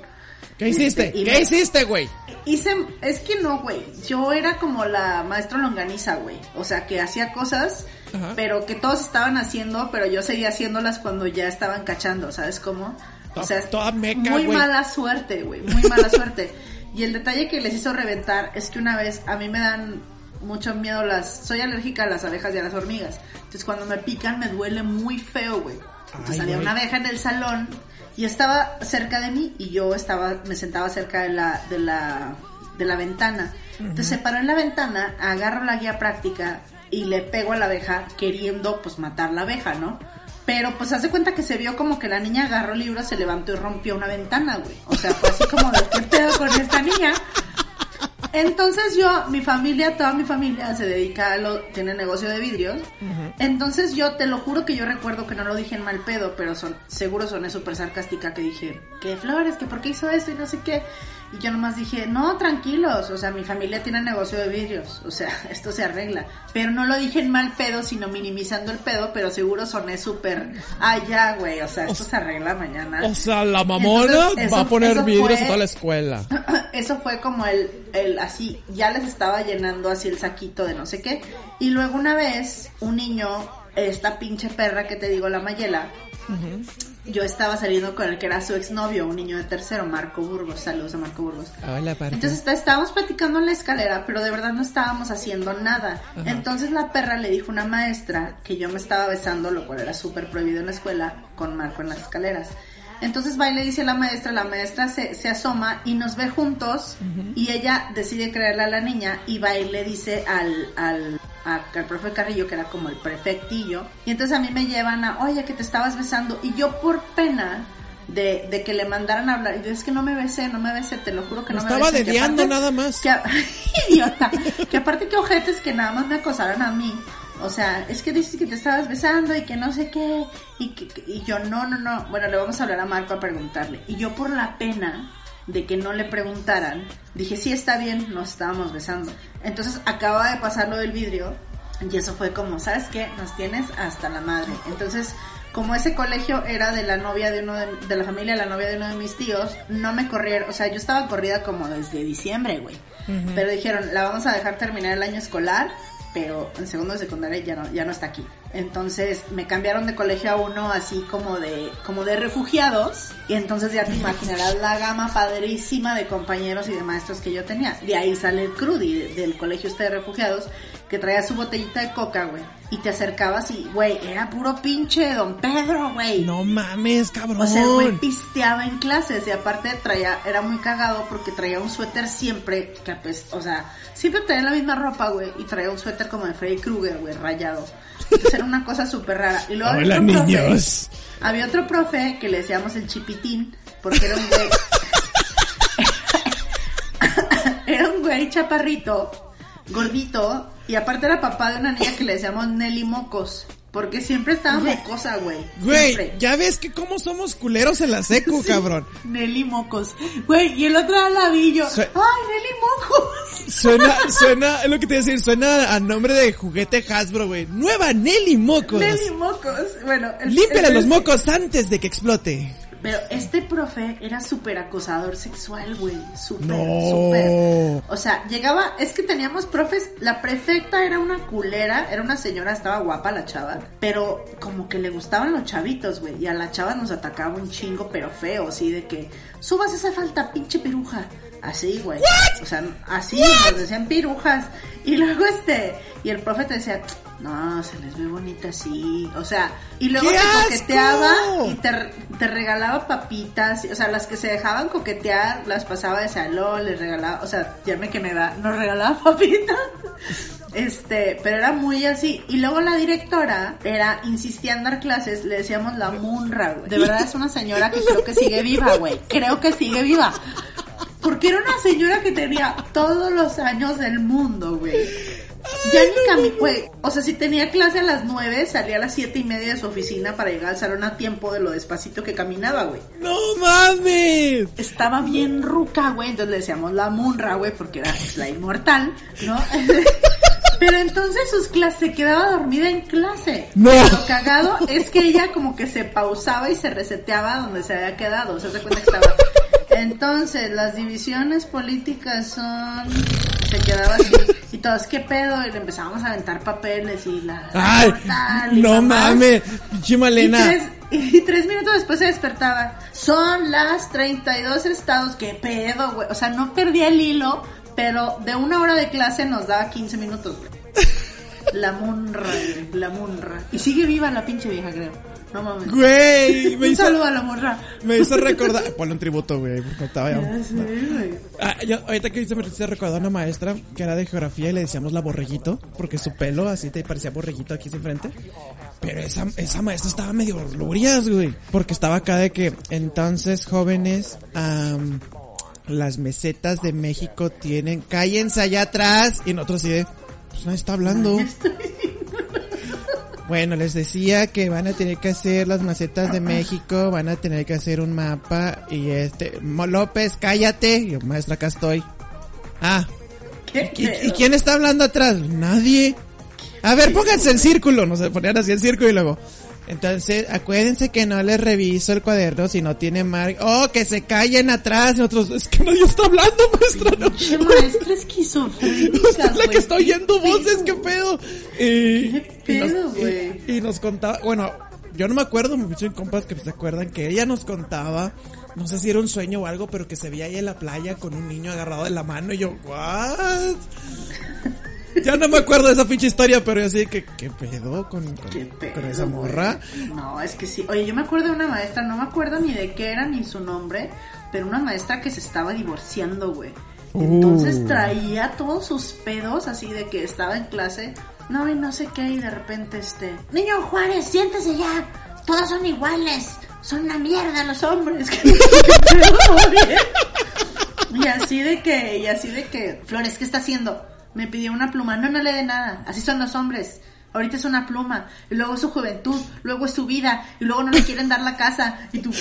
¿Qué hiciste? Este, ¿Qué me- hiciste, güey? Hice, es que no, güey. Yo era como la maestra longaniza, güey. O sea, que hacía cosas, Ajá. pero que todos estaban haciendo, pero yo seguía haciéndolas cuando ya estaban cachando, ¿sabes cómo? O sea, toda meca, muy mala suerte, güey. Muy mala suerte. Y el detalle que les hizo reventar es que una vez a mí me dan mucho miedo las... Soy alérgica a las abejas y a las hormigas. Entonces cuando me pican me duele muy feo, güey. Entonces Ay, había güey. una abeja en el salón y estaba cerca de mí y yo estaba me sentaba cerca de la de la de la ventana. Entonces se paró en la ventana, agarro la guía práctica y le pego a la abeja queriendo pues matar la abeja, ¿no? Pero pues hace cuenta que se vio como que la niña agarró el libro, se levantó y rompió una ventana, güey. O sea, fue así como de qué pedo con esta niña. Entonces yo, mi familia, toda mi familia se dedica a lo, tiene negocio de vidrios. Entonces yo te lo juro que yo recuerdo que no lo dije en mal pedo, pero son, seguro soné súper sarcástica que dije, que flores, que por qué hizo esto y no sé qué. Y yo nomás dije, no, tranquilos, o sea, mi familia tiene negocio de vidrios, o sea, esto se arregla. Pero no lo dije en mal pedo, sino minimizando el pedo, pero seguro soné súper, ah, ya, güey, o sea, esto se arregla mañana. O sea, la mamona Entonces, eso- va a poner vidrios fue- a toda la escuela. Eso fue como el, el así, ya les estaba llenando así el saquito de no sé qué. Y luego una vez, un niño, esta pinche perra que te digo, la Mayela, yo estaba saliendo con el que era su exnovio, un niño de tercero, Marco Burgos. Saludos a Marco Burgos. Hola, parte. Entonces está- estábamos platicando en la escalera, pero de verdad no estábamos haciendo nada. Entonces la perra le dijo a una maestra que yo me estaba besando, lo cual era súper prohibido en la escuela, con Marco en las escaleras. Entonces va y le dice a la maestra, la maestra se, se asoma y nos ve juntos y ella decide creerle a la niña y va y le dice al, al, al profe Carrillo, que era como el prefectillo, y entonces a mí me llevan a, oye, que te estabas besando, y yo por pena de, de que le mandaran a hablar, y yo es que no me besé, no me besé, te lo juro que Me no me estaba besé. aparte- nada más. que idiota. Que aparte que ojetes que nada más me acosaron a mí. O sea, es que dices que te estabas besando y que no sé qué. Y, que- y yo, no, no, no. Bueno, le vamos a hablar a Marco a preguntarle. Y yo por la pena de que no le preguntaran, dije, sí, está bien, nos estábamos besando. Entonces acaba de pasar lo del vidrio. Y eso fue como, ¿sabes qué? Nos tienes hasta la madre. Entonces, como ese colegio era de la novia de uno de, de la familia de la novia de uno de mis tíos, no me corrieron, o sea, yo estaba corrida como desde diciembre, güey. Pero dijeron, la vamos a dejar terminar el año escolar, pero en segundo de secundaria ya no, ya no está aquí. Entonces me cambiaron de colegio a uno así como de, como de refugiados. Y entonces ya te imaginarás la gama padrísima de compañeros y de maestros que yo tenía. De ahí sale el Crudi, de- del colegio este de refugiados, que traía su botellita de coca, güey. Y te acercabas y, güey, era puro pinche Don Pedro, güey. No mames, cabrón. O sea, güey pisteaba en clases y aparte traía, era muy cagado porque traía un suéter siempre, que pues, o sea, siempre traía la misma ropa, güey, y traía un suéter como de Freddy Krueger, güey, rayado. Entonces era una cosa súper rara. Y luego había Hola, otro profe- niños. había otro profe que le decíamos el chipitín, porque era un güey. era un güey chaparrito, gordito, y aparte era papá de una niña que le decíamos Nelly Mocos. Porque siempre estaba mocosa, güey. Güey, siempre. ya ves que cómo somos culeros en la secu, cabrón. Nelly Mocos. Güey, y el otro Lavillo. Sue- ¡Ay, Nelly Mocos! Suena, suena, es lo que te iba a decir, suena a nombre de juguete Hasbro, güey. Nueva Nelly Mocos. Nelly Mocos. Bueno, el- Límpiale el- los mocos antes de que explote. Pero este profe era súper acosador sexual, güey. Súper, No. súper. O sea, llegaba, es que teníamos profes, la prefecta era una culera, era una señora, estaba guapa la chava, pero como que le gustaban los chavitos, güey. Y a la chava nos atacaba un chingo, pero feo, así de que, subas esa falta, pinche piruja. Así, güey. O sea, así nos decían pirujas. Y luego este, y el profe te decía, no, se les ve bonita así. O sea, y luego ¡Qué te coqueteaba y te, te regalaba papitas, o sea, las que se dejaban coquetear, las pasaba de salón, les regalaba, o sea, ya me que me da, nos regalaba papitas. Este, pero era muy así. Y luego la directora era, insistía en dar clases, le decíamos la Munra, güey. De verdad es una señora que creo que sigue viva, güey. Creo que sigue viva. Porque era una señora que tenía todos los años del mundo, güey. Ya ni cami, güey. O sea, si tenía clase a las nueve, salía a las siete y media de su oficina para llegar al salón a tiempo de lo despacito que caminaba, güey. No mames. Estaba bien ruca, güey. Entonces le decíamos la Munra, güey, porque era pues, la inmortal, ¿no? Pero entonces sus clases, se quedaba dormida en clase. No. Lo cagado es que ella como que se pausaba y se reseteaba donde se había quedado. O sea, se cuenta que estaba Entonces, las divisiones políticas son... Se quedaba así. Y todos, ¿qué pedo? Y le empezábamos a aventar papeles y la... Ay, y no mamás. mames, pinche Y Malena. tres, y tres minutos después se despertaba. Son las 32 estados. ¿Qué pedo, güey? O sea, no perdía el hilo, pero de una hora de clase nos daba 15 minutos, güey. La munra, güey, la munra. Y sigue viva la pinche vieja, creo. No mames. Güey, me Un hizo, saludo a la munra. me hizo recordar. Ponle un tributo, güey, porque estaba ya. Güey. Ah, yo, ahorita que hice me hice recordar a una maestra que era de geografía y le decíamos la borreguito, porque su pelo así te parecía borreguito aquí enfrente. Pero esa, esa maestra estaba medio glorias, güey. Porque estaba acá de que entonces jóvenes, am, las mesetas de México tienen, cállense allá atrás. Y nosotros así de, pues nadie está hablando. Bueno, les decía que van a tener que hacer las macetas de México, van a tener que hacer un mapa y este, López, cállate. Yo, maestra, acá estoy. Ah, ¿Qué ¿y, quién está hablando atrás? Nadie. A ver, pónganse en círculo. Nos ponían así en círculo y luego. Entonces, acuérdense que no les reviso el cuaderno si no tiene mar. Oh, que se callen atrás. Y nosotros, es que nadie está hablando, maestra. No. Pinche maestra esquizofrénica, Usted es la que está oyendo ¿Qué voces, qué pedo. Y, ¿Qué pedo, y- güey? y, nos contaba, bueno, yo no me acuerdo, me en compas que se acuerdan que ella nos contaba, no sé si era un sueño o algo, pero que se veía ahí en la playa con un niño agarrado de la mano y yo, what? Ya no me acuerdo de esa pinche historia, pero yo así que, ¿qué pedo con, con, ¿Qué pedo, con esa güey? morra? No, es que sí. Oye, yo me acuerdo de una maestra, no me acuerdo ni de qué era ni su nombre, pero una maestra que se estaba divorciando, güey. Entonces Uh. traía todos sus pedos así de que estaba en clase, no, y no sé qué, y de repente este... Niño Juárez, siéntese ya, todos son iguales, son una mierda los hombres. Y así de que, y así de que, Flores, ¿qué está haciendo? Me pidió una pluma, no, no le dé nada, así son los hombres. Ahorita es una pluma, y luego es su juventud, luego es su vida, y luego no le quieren dar la casa, y tú.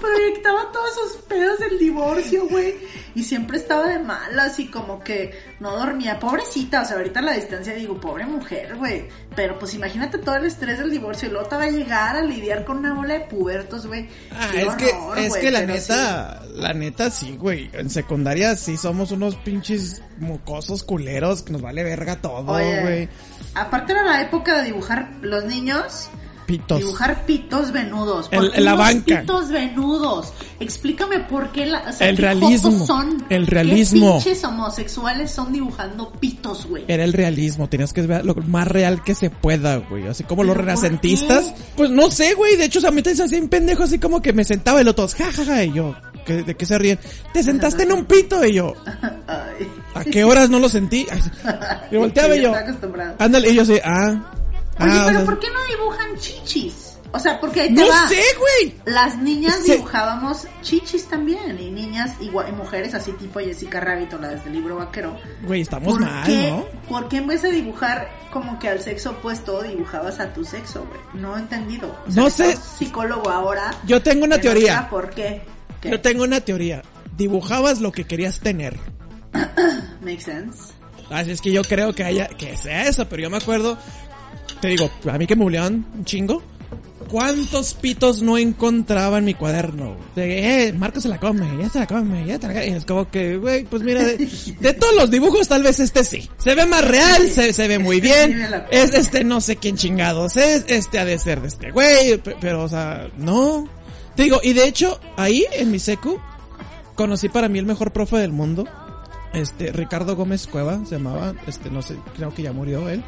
Proyectaba todos sus pedos del divorcio, güey, y siempre estaba de malas, y como que no dormía, pobrecita, o sea, ahorita a la distancia digo, pobre mujer, güey, pero pues imagínate todo el estrés del divorcio, y luego te va a llegar a lidiar con una bola de pubertos, güey. Ah, es que, es la neta, la neta sí, güey. En secundaria sí somos unos pinches mocosos culeros que nos vale verga todo, güey. Aparte era la época de dibujar los niños. Pitos. Dibujar pitos venudos. El- ¿Por qué la los banca. pitos venudos. Explícame por qué la, o sea, El ¿qué realismo. son. El realismo. ¿Qué pinches homosexuales son dibujando pitos, güey? Era el realismo, tenías que ver lo más real que se pueda, güey. Así como los ¿Pero por renacentistas. Pues no sé, güey. De hecho, o sea, a mí te hacía un pendejo así como que me sentaba y los otros, ja, ja, ja. Y yo, ¿qué- ¿de qué se ríen? Te sentaste en un pito. Y yo. ¿a qué horas no lo sentí? Y volteaba y yo, ándale. Y yo así, ah. Oye, ah, o pero sea, ¿por qué no dibujan chichis? O sea, porque ahí te No va. sé, güey. Las niñas dibujábamos chichis también. Y niñas igual, y mujeres así tipo Jessica Rabbit o la del libro vaquero. Güey, estamos ¿Por mal, qué, ¿no? ¿Por qué en vez de dibujar como que al sexo opuesto dibujabas a tu sexo, güey? No he entendido. O sea, No sé. psicólogo ahora. Yo tengo una teoría. ¿Por qué? ¿Qué? Yo tengo una teoría. Dibujabas lo que querías tener. Makes sense. Así es que yo creo que haya, que sea eso, pero yo me acuerdo, te digo, a mí que me buleaban un chingo. ¿Cuántos pitos no encontraba en mi cuaderno? De, eh, Marco se la come, ya se la come, ya te la Y es como que, güey, pues mira, de, de todos los dibujos tal vez este sí. Se ve más real, se, se ve muy bien. La como. Es este no sé quién chingados es, este ha de ser de este güey, pe- pero o sea, no. Te digo, y de hecho, ahí en mi secu, conocí para mí el mejor profe del mundo. Este, Ricardo Gómez Cueva se llamaba, este, no sé, creo que ya murió él.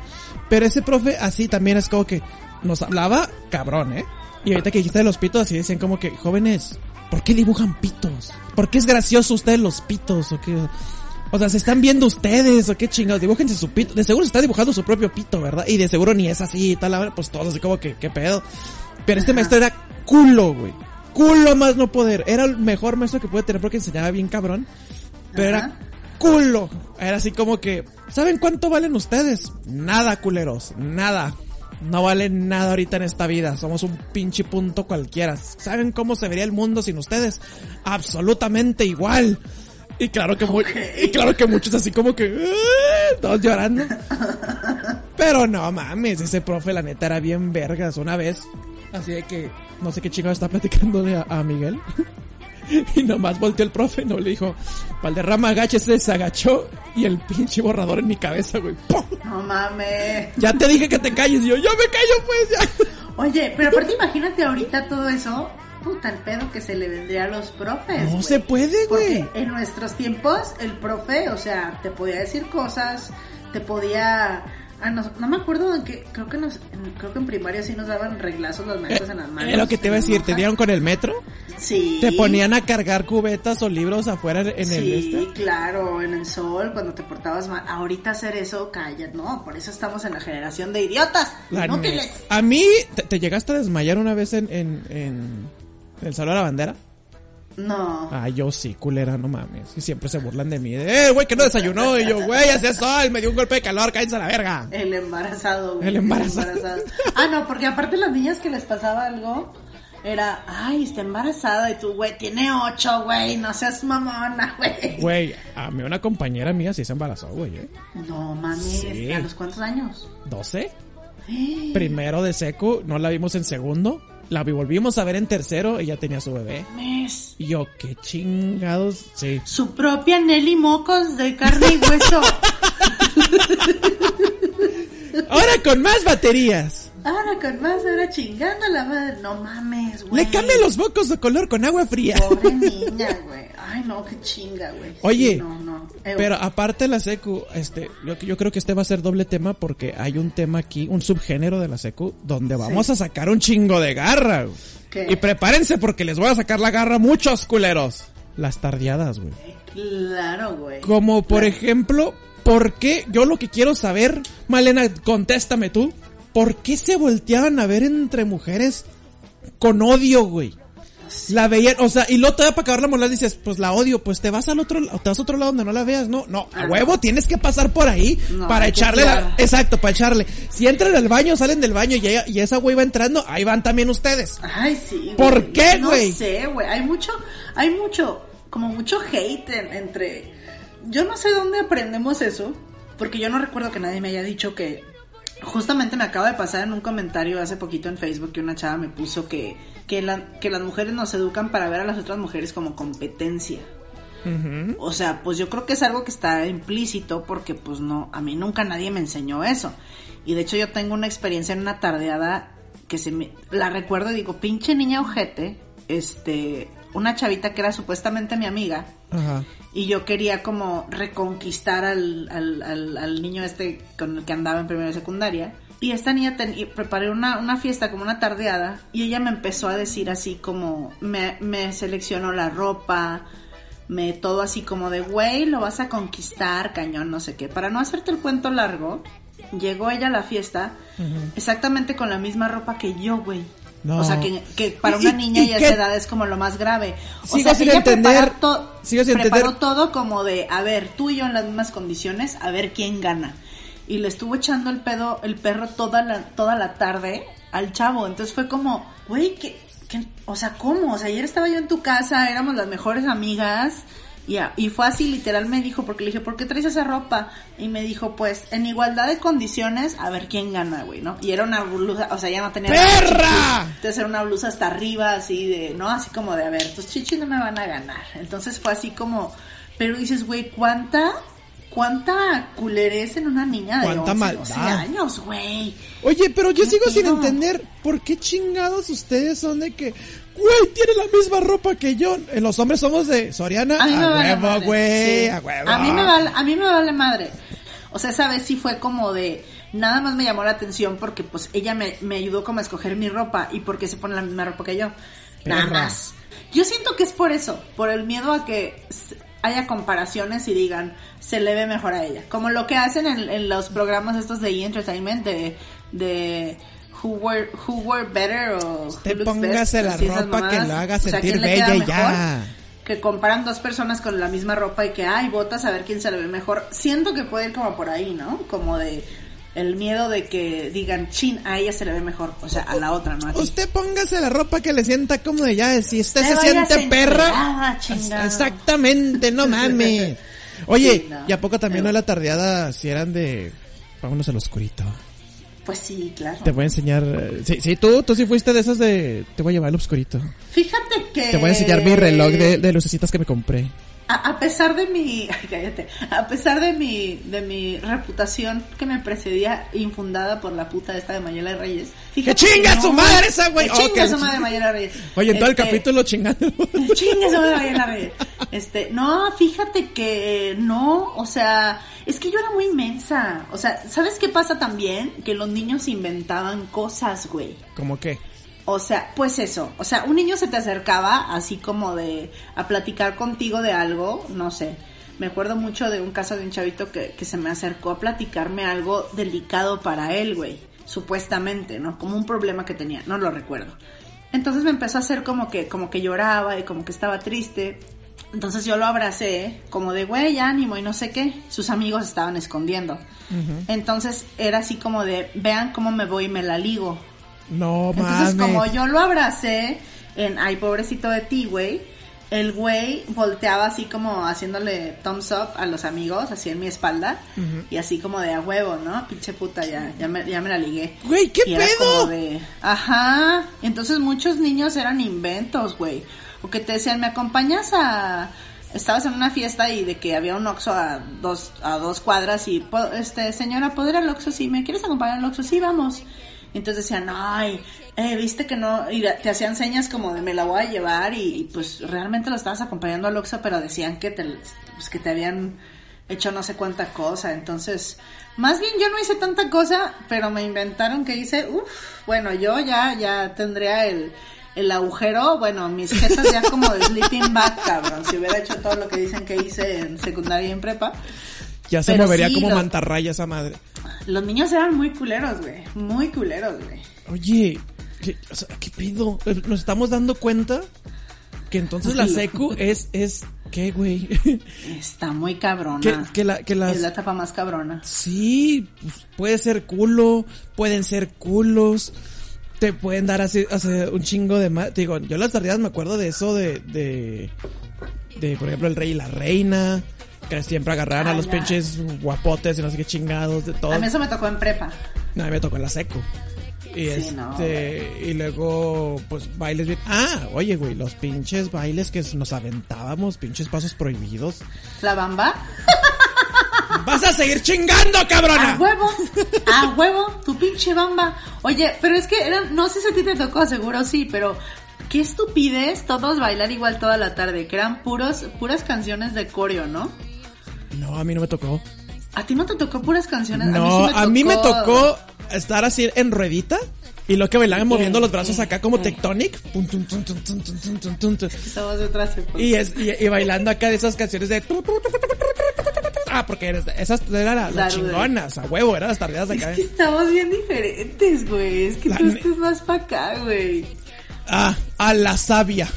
Pero ese profe así también es como que nos hablaba cabrón, ¿eh? Y ahorita que dijiste de los pitos, así decían como que, jóvenes, ¿por qué dibujan pitos? ¿Por qué es gracioso ustedes los pitos? ¿O qué? O sea, ¿se están viendo ustedes? ¿O qué chingados? Dibújense su pito. De seguro se está dibujando su propio pito, ¿verdad? Y de seguro ni es así y tal, pues todos así como que, ¿qué pedo? Pero este maestro era culo, güey. Culo más no poder. Era el mejor maestro que puede tener porque enseñaba bien cabrón. Pero Ajá. era culo. Era así como que, ¿saben cuánto valen ustedes? Nada, culeros. Nada. No valen nada ahorita en esta vida. Somos un pinche punto cualquiera. ¿Saben cómo se vería el mundo sin ustedes? Absolutamente igual. Y claro que, y claro que muchos así como que, "Ah", todos llorando. Pero no mames, ese profe la neta era bien vergas. Una vez Así de que no sé qué chingado está platicándole a, a Miguel. Y nomás volteó el profe, no le dijo, Valderrama agáchese, se agachó y el pinche borrador en mi cabeza, güey. ¡pum! No mames. Ya te dije que te calles y yo, ya me callo pues ya. Oye, pero aparte imagínate ahorita todo eso. Puta, el pedo que se le vendría a los profes. No se puede, güey. En nuestros tiempos, el profe, o sea, te podía decir cosas, te podía. Ah, no, no me acuerdo en que. Creo que, nos, en, creo que en primaria sí nos daban reglazos los maestros en las manos. Es lo que te iba a decir, te dieron con el metro, Sí. te ponían a cargar cubetas o libros afuera en el Sí, este. claro, en el sol, cuando te portabas mal. Ahorita hacer eso, calla, no, por eso estamos en la generación de idiotas, La inútiles. A mí, ¿te, te llegaste a desmayar una vez en, en, en el Salón de la Bandera? No. Ah, yo sí, culera, no mames. Y siempre se burlan de mí. de, Eh, güey, que no desayunó. Y yo, güey, hace sol, me dio un golpe de calor, cállense a la verga. El embarazado. güey, El embarazado. Ah, no, porque aparte las niñas que les pasaba algo, era, ay, está embarazada. Y tú, güey, tiene ocho, güey, no seas mamona, güey. Güey, a mí una compañera mía sí se embarazó, güey, ¿eh? No mames, Sí. ¿a los cuántos años? ¿12? Primero de seco, no la vimos en segundo. La vi- volvimos a ver en tercero y ya tenía su bebé. Mes. Y yo, qué chingados. Sí. Su propia Nelly Mocos de carne y hueso. Ahora con más baterías. Ahora con más, ahora chingando a la madre. No mames, güey. Le cambian los focos de color con agua fría. Pobre niña, güey. Ay, no, qué chinga, güey. Oye, Sí, no, no. Eh, Pero aparte de la secu, este, yo, yo creo que este va a ser doble tema porque hay un tema aquí, un subgénero de la secu, donde vamos a sacar un chingo de garra. güey. ¿Qué? Y prepárense porque les voy a sacar la garra a muchos culeros. Las tardeadas, güey. Claro, güey. Como por Claro. ejemplo, ¿por qué? Yo lo que quiero saber, Malena, contéstame tú. ¿Por qué se volteaban a ver entre mujeres con odio, güey? La veían, o sea, y luego todavía para acabar la moral dices, pues la odio, pues te vas al otro, te vas a otro lado donde no la veas, no, no, a huevo tienes que pasar por ahí No, para echarle la, exacto, para echarle. Si entran al baño, salen del baño y, ella- y esa güey va entrando, ahí van también ustedes. Ay, sí. güey. ¿Por qué, No güey? sé, güey. Hay mucho, hay mucho, como mucho hate en- entre. Yo no sé dónde aprendemos eso, porque yo no recuerdo que nadie me haya dicho que. Justamente me acaba de pasar en un comentario hace poquito en Facebook que una chava me puso que, que, la- que las mujeres nos educan para ver a las otras mujeres como competencia. O sea, pues yo creo que es algo que está implícito porque pues no, a mí nunca nadie me enseñó eso. Y de hecho yo tengo una experiencia en una tardeada que se me, la recuerdo y digo, pinche niña ojete, este, una chavita que era supuestamente mi amiga Ajá. y yo quería como reconquistar al, al, al, al niño este con el que andaba en primera y secundaria. Y esta niña ten- y preparé una, una fiesta como una tardeada y ella me empezó a decir así como, me, me seleccionó la ropa, me todo así como de, güey, lo vas a conquistar, cañón, no sé qué. Para no hacerte el cuento largo, llegó ella a la fiesta exactamente con la misma ropa que yo, güey. No. O sea, que, que para ¿Y- una niña y y a qué? esa edad es como lo más grave. O Sigo sea, sin ella entender- to- sigo sin preparó entender- todo como de, a ver, tú y yo en las mismas condiciones, a ver quién gana. Y le estuvo echando el pedo, el perro toda la, toda la tarde al chavo. Entonces fue como, güey, ¿qué, qué- o sea, ¿cómo? O sea, ayer estaba yo en tu casa, éramos las mejores amigas. Y, a- y fue así, literal me dijo, porque le dije, ¿por qué traes esa ropa? Y me dijo, pues, en igualdad de condiciones, a ver quién gana, güey, ¿no? Y era una blusa, o sea, ya no tenía... ¡Perra! Entonces era una blusa hasta arriba, así de, ¿no? Así como de, a ver, tus chichis no me van a ganar. Entonces fue así como, pero dices, güey, ¿cuánta, cuánta culerez en una niña de Cuánta 11, 12 maldad. años, güey? Oye, pero yo ¿Qué sigo sin entender por qué chingados ustedes son de que, güey, tiene la misma ropa que yo. Eh, Los hombres somos de Soriana. A mí me A vale huevo, madre, güey, sí. a huevo. A mí me vale, a mí me vale madre. O sea, esa vez sí fue como de, nada más me llamó la atención porque pues ella me, me ayudó como a escoger mi ropa y porque se pone la misma ropa que yo. Nada más. Yo siento que es por eso, por el miedo a que haya comparaciones y digan, se le ve mejor a ella. Como lo que hacen en, en los programas estos de E! Entertainment de, de Who Were, Who Were Better o póngase Best, la ropa que lo haga O sea, sentir ¿quién le queda bella y ya. que comparan dos personas con la misma ropa y que, ay, votas a ver quién se le ve mejor. Siento que puede ir como por ahí, ¿no? Como de el miedo de que digan, chin, a ella se le ve mejor. O sea, a la otra, ¿no? A. Usted póngase la ropa que le sienta cómoda ya. Si usted Te se siente perra. chingado. Exactamente, no mames. Oye, Sí, no. ¿y a poco también Pero- no la tardeada si eran de. Vámonos al oscurito? Pues sí, claro. Te voy a enseñar. eh, Sí, sí, tú, tú sí fuiste de esas de. Te voy a llevar al obscurito. Fíjate que... Te voy a enseñar mi reloj de, de lucecitas que me compré. A, a pesar de mi, ay, cállate, a pesar de mi, de mi reputación que me precedía infundada por la puta esta de Mayela Reyes. ¡Que chinga no- su madre esa, güey! Que Oh, chinga su madre Mayela Reyes. Oye, en todo el Este, capítulo chingando. Chinga su madre Mayela Reyes. Este, no, fíjate que no, o sea, es que yo era muy inmensa. O sea, ¿sabes qué pasa también? Que los niños inventaban cosas, güey. ¿Cómo qué? O sea, pues eso, o sea, un niño se te acercaba así como de a platicar contigo de algo, no sé. Me acuerdo mucho de un caso de un chavito que, que se me acercó a platicarme algo delicado para él, güey, supuestamente, ¿no? Como un problema que tenía, no lo recuerdo. Entonces me empezó a hacer como que, como que lloraba y como que estaba triste. Entonces yo lo abracé, como de, güey, ánimo y no sé qué. Sus amigos estaban escondiendo. Entonces era así como de, vean cómo me voy y me la ligo. No Entonces, mames. como yo lo abracé en Ay, pobrecito de ti, güey, el güey volteaba así como haciéndole thumbs up a los amigos, así en mi espalda, y así como de a huevo, ¿no? Pinche puta, ya, ya, me, ya me la ligué. Güey, ¿qué Y era pedo? como de, ajá, entonces muchos niños eran inventos, güey. O que te decían, ¿me acompañas a...? Estabas en una fiesta y de que había un Oxxo a dos, a dos cuadras y, este, señora, ¿puedo ir al Oxxo? Sí, ¿me quieres acompañar al Oxxo? Sí, vamos. Entonces decían, ay, eh, viste que no, y te hacían señas como de me la voy a llevar y, y, pues realmente lo estabas acompañando al Oxxo, pero decían que te, pues, que te habían hecho no sé cuánta cosa. Entonces, más bien yo no hice tanta cosa, pero me inventaron que hice, uff, bueno, yo ya, ya tendría el, el agujero, bueno, mis jetas ya como de sleeping bag, cabrón, si hubiera hecho todo lo que dicen que hice en secundaria y en prepa. Ya se pero movería sí, como mantarraya esa madre. Los niños eran muy culeros, güey, muy culeros, güey. Oye, ¿qué, o sea, ¿qué pedo? Eh, Nos estamos dando cuenta que entonces la secu es, es, ¿qué, güey? Está muy cabrona. que, que la, que las... Es la etapa más cabrona. Sí, pues, puede ser culo, pueden ser culos, te pueden dar así, un chingo de más. Digo, yo las tardeadas me acuerdo de eso de, de, de, por ejemplo, el rey y la reina, que siempre agarraban a los pinches guapotes y no sé qué chingados, de todo. A mí eso me tocó en prepa. No, a mí me tocó en la seco. Y Sí, este, no, y luego, pues, bailes bien. Ah, oye, güey, los pinches bailes que nos aventábamos, pinches pasos prohibidos. La bamba. ¡Vas a seguir chingando, cabrona! A huevo, a huevo, tu pinche bamba. Oye, pero es que eran, no sé si a ti te tocó, seguro sí, pero qué estupidez todos bailar igual toda la tarde, que eran puros, puras canciones de coreo, ¿no? No, a mí no me tocó. ¿A ti no te tocó puras canciones? No, a mí, me, tocó... estar así en ruedita. Y lo que bailaban moviendo los brazos acá como tectonic. Y, bailando acá de esas canciones de... Ah, porque esas eran las, chingonas, a huevo, eran las tardeadas acá. Es que estamos bien diferentes, güey. Es que tú estás más para acá, güey. Ah, a la sabia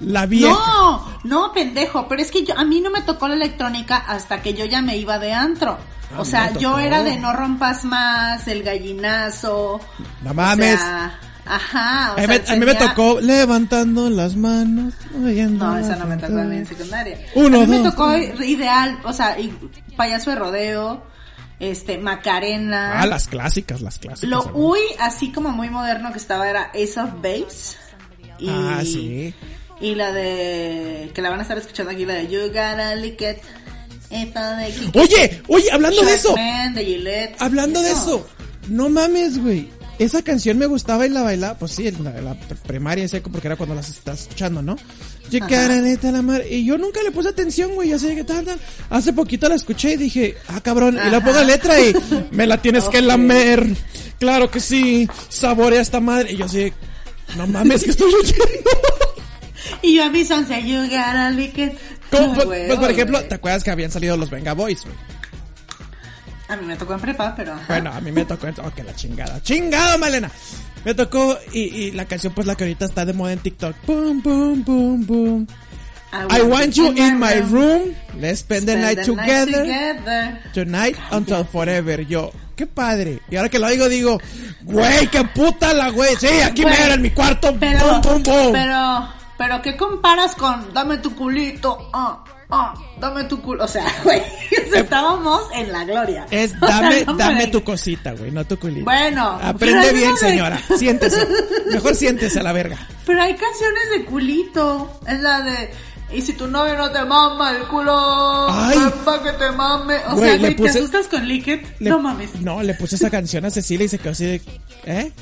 la vieja. No, no, pendejo, pero es que yo, a mí no me tocó la electrónica hasta que yo ya me iba de antro. Ah, o sea, yo era de no rompas más, el gallinazo. No mames. O sea, ajá. O A mí, sea, me, a mí me tocó levantando las manos. No, esa no me tocó a mí en secundaria. Uno, a mí me tocó tres. ideal, o sea, y- payaso de rodeo, este, Macarena. Ah, las clásicas, las clásicas. Lo uy, así como muy moderno que estaba era Ace of Base. Y, Ah, sí. Y la de. que la van a estar escuchando aquí, la de You Gotta Lick It. De Oye, oye, hablando de eso. Sharkman, de Gillette. Hablando de eso, no mames, güey. Esa canción me gustaba y la bailaba, pues sí, la, la primaria seco, porque era cuando las estás escuchando, ¿no? La madre. Y yo nunca le puse atención, güey, así que tal, tal. Hace poquito la escuché y dije, ah, cabrón, y Ajá. pongo letra y me la tienes que lamer. Claro que sí, saborea esta madre. Y yo así, no mames, que estoy oyendo. Y yo a mi son You Gotta Lick It. Como, pues, huevo, pues, por ejemplo. ¿te acuerdas que habían salido los Venga Boys, güey? A mí me tocó en prepa, pero. ajá. Bueno, a mí me tocó, ok, la chingada. ¡Chingada, Malena! Me tocó, y, y la canción, pues la que ahorita está de moda en TikTok. Boom, boom, boom, boom. I want you in my room. Let's spend the night the night together. Tonight until forever. Yo, qué padre. Y ahora que lo digo, digo, güey, qué puta la güey. Sí, aquí me era en mi cuarto. Pero, boom, boom, boom. pero, pero, ¿qué comparas con dame tu culito? Ah, oh, dame tu culo. O sea, güey, estábamos en la gloria. Es O sea, dame, no dame tu cosita, güey, no tu culito. Bueno, Aprende bien, no me- señora. Siéntese. Mejor siéntese a la verga. Pero hay canciones de culito. Es la de. Y si tu novio no te mama el culo, Ay. ven pa' que te mame. O Güey, sea, le güey, puse- ¿te asustas con Liquid? Le- No mames. No, le puse esa canción a Cecilia y se quedó así de. ¿Eh?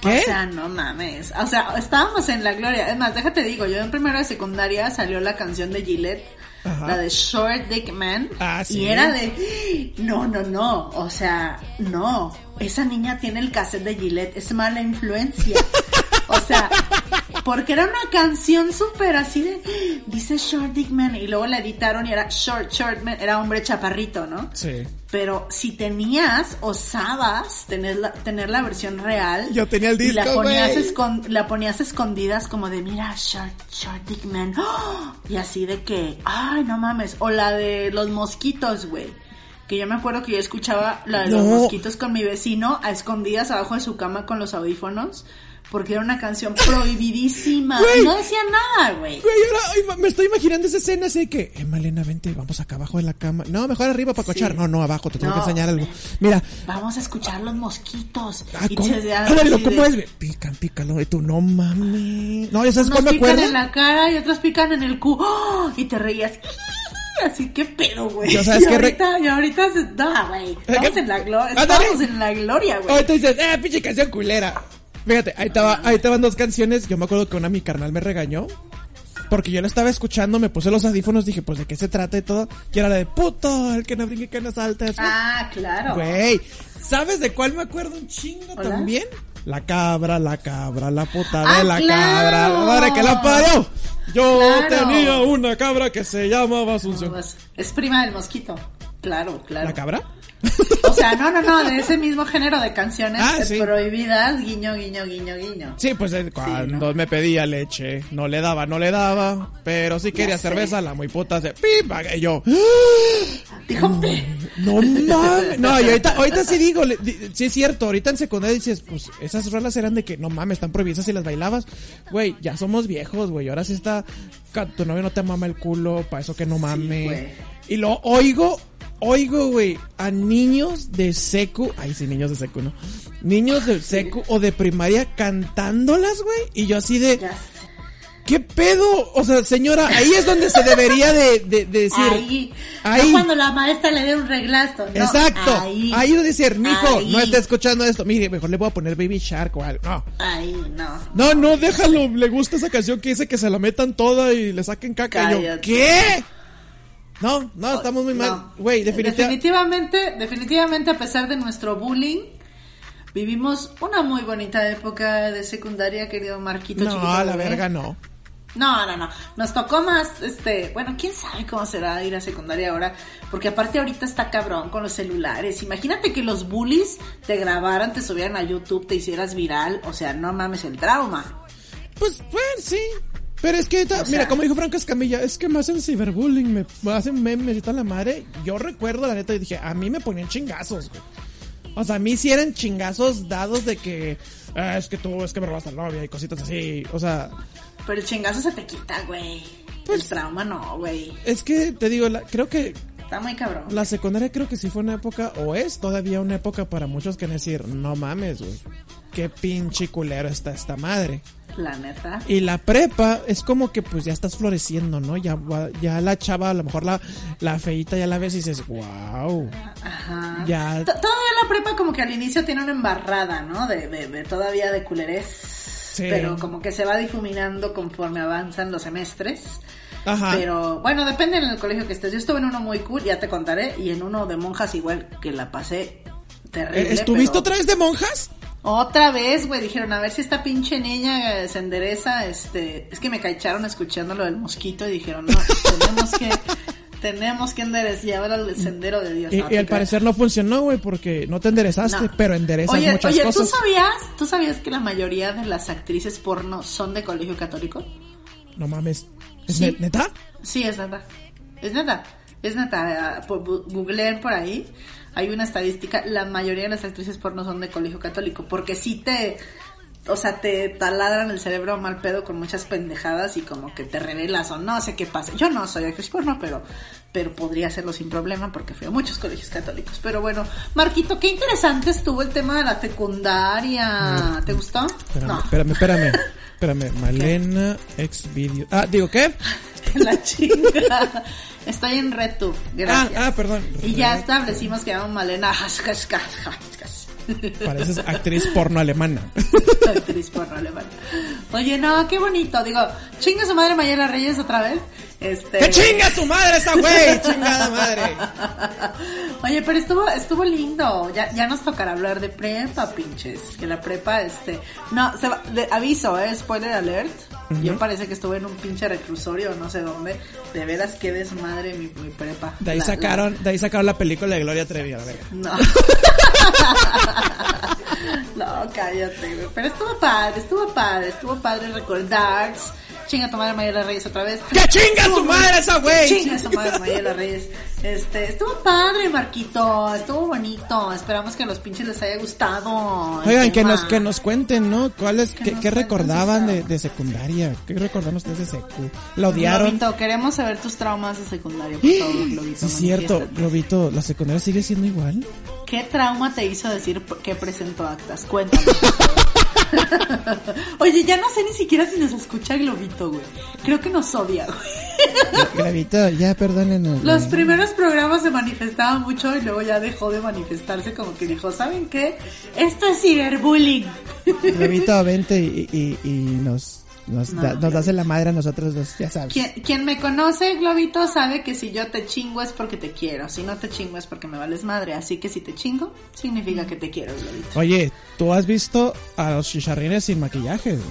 ¿Qué? O sea, no mames. O sea, estábamos en la gloria. Es más, déjate digo, yo en primero de secundaria salió la canción de Gillette, Ajá. la de Short Dick Man. Ah, sí. Y era de, no, no, no. O sea, no. Esa niña tiene el cassette de Gillette. Es mala influencia. o sea, porque era una canción súper así de, dice Short Dick Man. Y luego la editaron y era Short, Short Man. Era hombre chaparrito, ¿no? Sí. Pero si tenías, osabas tener la, tener la versión real. Yo tenía el y la disco, ponías, escon- la ponías escondidas como de, mira, Short, Short Dick Man. ¡Oh! Y así de que, ay, no mames. O la de los mosquitos, güey. Que yo me acuerdo que yo escuchaba la de los No. mosquitos con mi vecino a escondidas abajo de su cama con los audífonos. Porque era una canción prohibidísima. Y no decía nada, güey. Me estoy imaginando esa escena así de que, eh, Malena, vente, vamos acá abajo de la cama. No, mejor arriba para cochar. Sí. No, no, abajo, te tengo que No. enseñar algo. Mira, Vamos a escuchar los mosquitos. ah, Y ¿cómo? Ándale, ¿cómo de- es? güey? Pican, pícalo. Y tú, no mames. No, ¿ya sabes cuál me pican acuerdo? en la cara y otros pican en el cu. ¡Oh! Y te reías. Así que pedo, güey. ¿sabes y qué re- ahorita, y ahorita se- no, güey. Estamos ¿qué? en la. Estamos en la gloria, güey. Ahorita dices, eh, pinche canción culera. Fíjate, ahí estaba, ahí estaban dos canciones. Yo me acuerdo que una mi carnal me regañó. Porque yo la estaba escuchando, me puse los audífonos, dije, pues de qué se trata y todo. Y era la de puto, el que no brinque que no salta. Ah, claro. Güey, ¿sabes de cuál me acuerdo un chingo Hola. también? La cabra, la cabra, la puta Ah, de la claro. cabra, la madre que la parió. Yo Claro. tenía una cabra que se llamaba Asunción. Es prima del mosquito. Claro, claro. ¿La cabra? O sea, no, no, no, de ese mismo género de canciones Ah, sí. prohibidas, guiño, guiño, guiño, guiño. Sí, pues eh, cuando ¿no? me pedía leche, no le daba, no le daba, pero si quería cerveza, la muy puta se pipa, y yo, Dijo, no mames, no, y ahorita, ahorita sí digo, sí es cierto, ahorita en secundaria dices, pues esas rolas eran de que, no mames, están prohibidas y las bailabas, güey, ya somos viejos, güey, ahora sí está, tu novio no te mama el culo, para eso que no mame, güey. y lo oigo, oigo, güey, a niños de secu, ay sí, niños de secu, ¿no? Niños de secu o de primaria cantándolas, güey, y yo así de. ¿qué pedo? O sea, señora, ahí es donde se debería de, de- de decir, Ahí. ahí. No cuando la maestra le dé un reglazo. no, Exacto. Ahí. Ahí de decir, mijo, Ahí. no está escuchando esto. Mire, mejor le voy a poner Baby Shark o algo. No. Ahí, no. No, no, déjalo. Le gusta esa canción que dice que se la metan toda y le saquen caca. Yo, Cállate. ¿qué? No, no, estamos muy mal. No. Güey, definitivamente. definitivamente, a pesar de nuestro bullying, vivimos una muy bonita época de secundaria, querido Marquito. No, a la verga no. No, no, no. Nos tocó más, este, bueno, quién sabe cómo será ir a secundaria ahora, porque aparte ahorita está cabrón con los celulares. Imagínate que los bullies te grabaran, te subieran a YouTube, te hicieras viral, o sea, no mames el trauma. Pues, bueno, sí. Pero es que, ahorita, O sea- mira, como dijo Franco Escamilla, es que me hacen ciberbullying, me, hacen memes y toda la madre. Yo recuerdo, la neta, y dije, a mí me ponían chingazos, güey. O sea, a mí sí eran chingazos dados de que, "Ah, es que tú, es que me robaste la novia y cositas así. O sea, Pero el chingazo se te quita, güey. Pues- el trauma no, güey. es que te digo, la- creo que Está muy cabrón. la secundaria creo que sí fue una época, o es todavía una época para muchos que decir, no mames, güey. Qué pinche culero está esta madre. La neta. Y la prepa es como que pues ya estás floreciendo, ¿no? Ya, ya la chava, a lo mejor la, la feita ya la ves y dices, wow. Ajá. Ya. Todavía la prepa como que al inicio tiene una embarrada, ¿no? De, de, de todavía de culerés. Sí. Pero como que se va difuminando conforme avanzan los semestres. Ajá. Pero bueno, depende en el colegio que estés. Yo estuve en uno muy cool, ya te contaré, y en uno de monjas igual que la pasé terrible. Eh, ¿Estuviste pero- otra vez de monjas? Otra vez, güey, dijeron, a ver si esta pinche niña eh, se endereza, este, es que me cacharon escuchando lo del mosquito y dijeron, no, tenemos que, tenemos que enderezar, llevar al sendero de Dios. Y, No, y al parecer no funcionó, güey, porque no te enderezaste, No. pero enderezas oye, muchas oye, cosas. ¿tú sabías, ¿tú sabías que la mayoría de las actrices porno son de colegio católico? No mames. ¿Es Sí. ne- neta? Sí, es neta. Es neta. Es neta. por- bu- Googleen por ahí. Hay una estadística. La mayoría de las actrices porno son de colegio católico. Porque sí te. o sea, te taladran el cerebro mal pedo con muchas pendejadas y como que te revelas o no sé qué pasa. Yo no soy actriz porno, pero, pero podría hacerlo sin problema porque fui a muchos colegios católicos. Pero bueno, Marquito, qué interesante estuvo el tema de la secundaria. ¿Te gustó? Espérame, no. espérame, espérame. Espérame, Malena, ex video. Ah, digo, ¿qué? la chinga. Estoy en RedTube, gracias. Ah, ah, perdón. Y ya establecimos que llamo Malena. Pareces actriz porno alemana. actriz porno alemana. Oye, no, qué bonito. Digo, chinga su madre Mayela Reyes otra vez. Este... ¡Que chinga su madre esa güey! ¡Chingada madre! Oye, pero estuvo, estuvo lindo. Ya, ya nos tocará hablar de prepa, pinches. Que la prepa, este. No, se va, de, aviso, eh, spoiler alert. Yo parece que estuve en un pinche reclusorio, no sé dónde. De veras, qué desmadre mi, mi prepa. De ahí La- sacaron, de ahí sacaron la película de Gloria Trevi, a verga. No. no, cállate. Pero estuvo padre, estuvo padre, estuvo padre recordar. Chinga tu madre Mayela Reyes otra vez. ¡Que chinga su madre esa güey! Chinga su madre Mayela Reyes. Este, estuvo padre, Marquito. Estuvo bonito. Esperamos que a los pinches les haya gustado. Oigan, que nos, que nos cuenten, ¿no? ¿Cuáles, qué, recordaban de, de secundaria? ¿Qué recordaban ustedes de secu? ¿La odiaron? Globito, queremos saber tus traumas de secundaria, por favor, Globito. Sí, es cierto. Globito, ¿la secundaria sigue siendo igual? ¿Qué trauma te hizo decir que presentó actas? Cuéntanos. Oye, ya no sé ni siquiera si nos escucha Globito, güey. Creo que nos odia, güey. Globito, ya perdónenos. Los güey. primeros programas se manifestaban mucho y luego ya dejó de manifestarse como que dijo, ¿saben qué? Esto es ciberbullying. Globito, vente y, y, y nos, nos, No, da- nos das en la madre a nosotros dos, ya sabes. Quien, quien me conoce, Globito, sabe que si yo te chingo es porque te quiero. Si no te chingo es porque me vales madre. Así que si te chingo, significa que te quiero, Globito. Oye, ¿tú has visto a los chicharrines sin maquillaje? güey?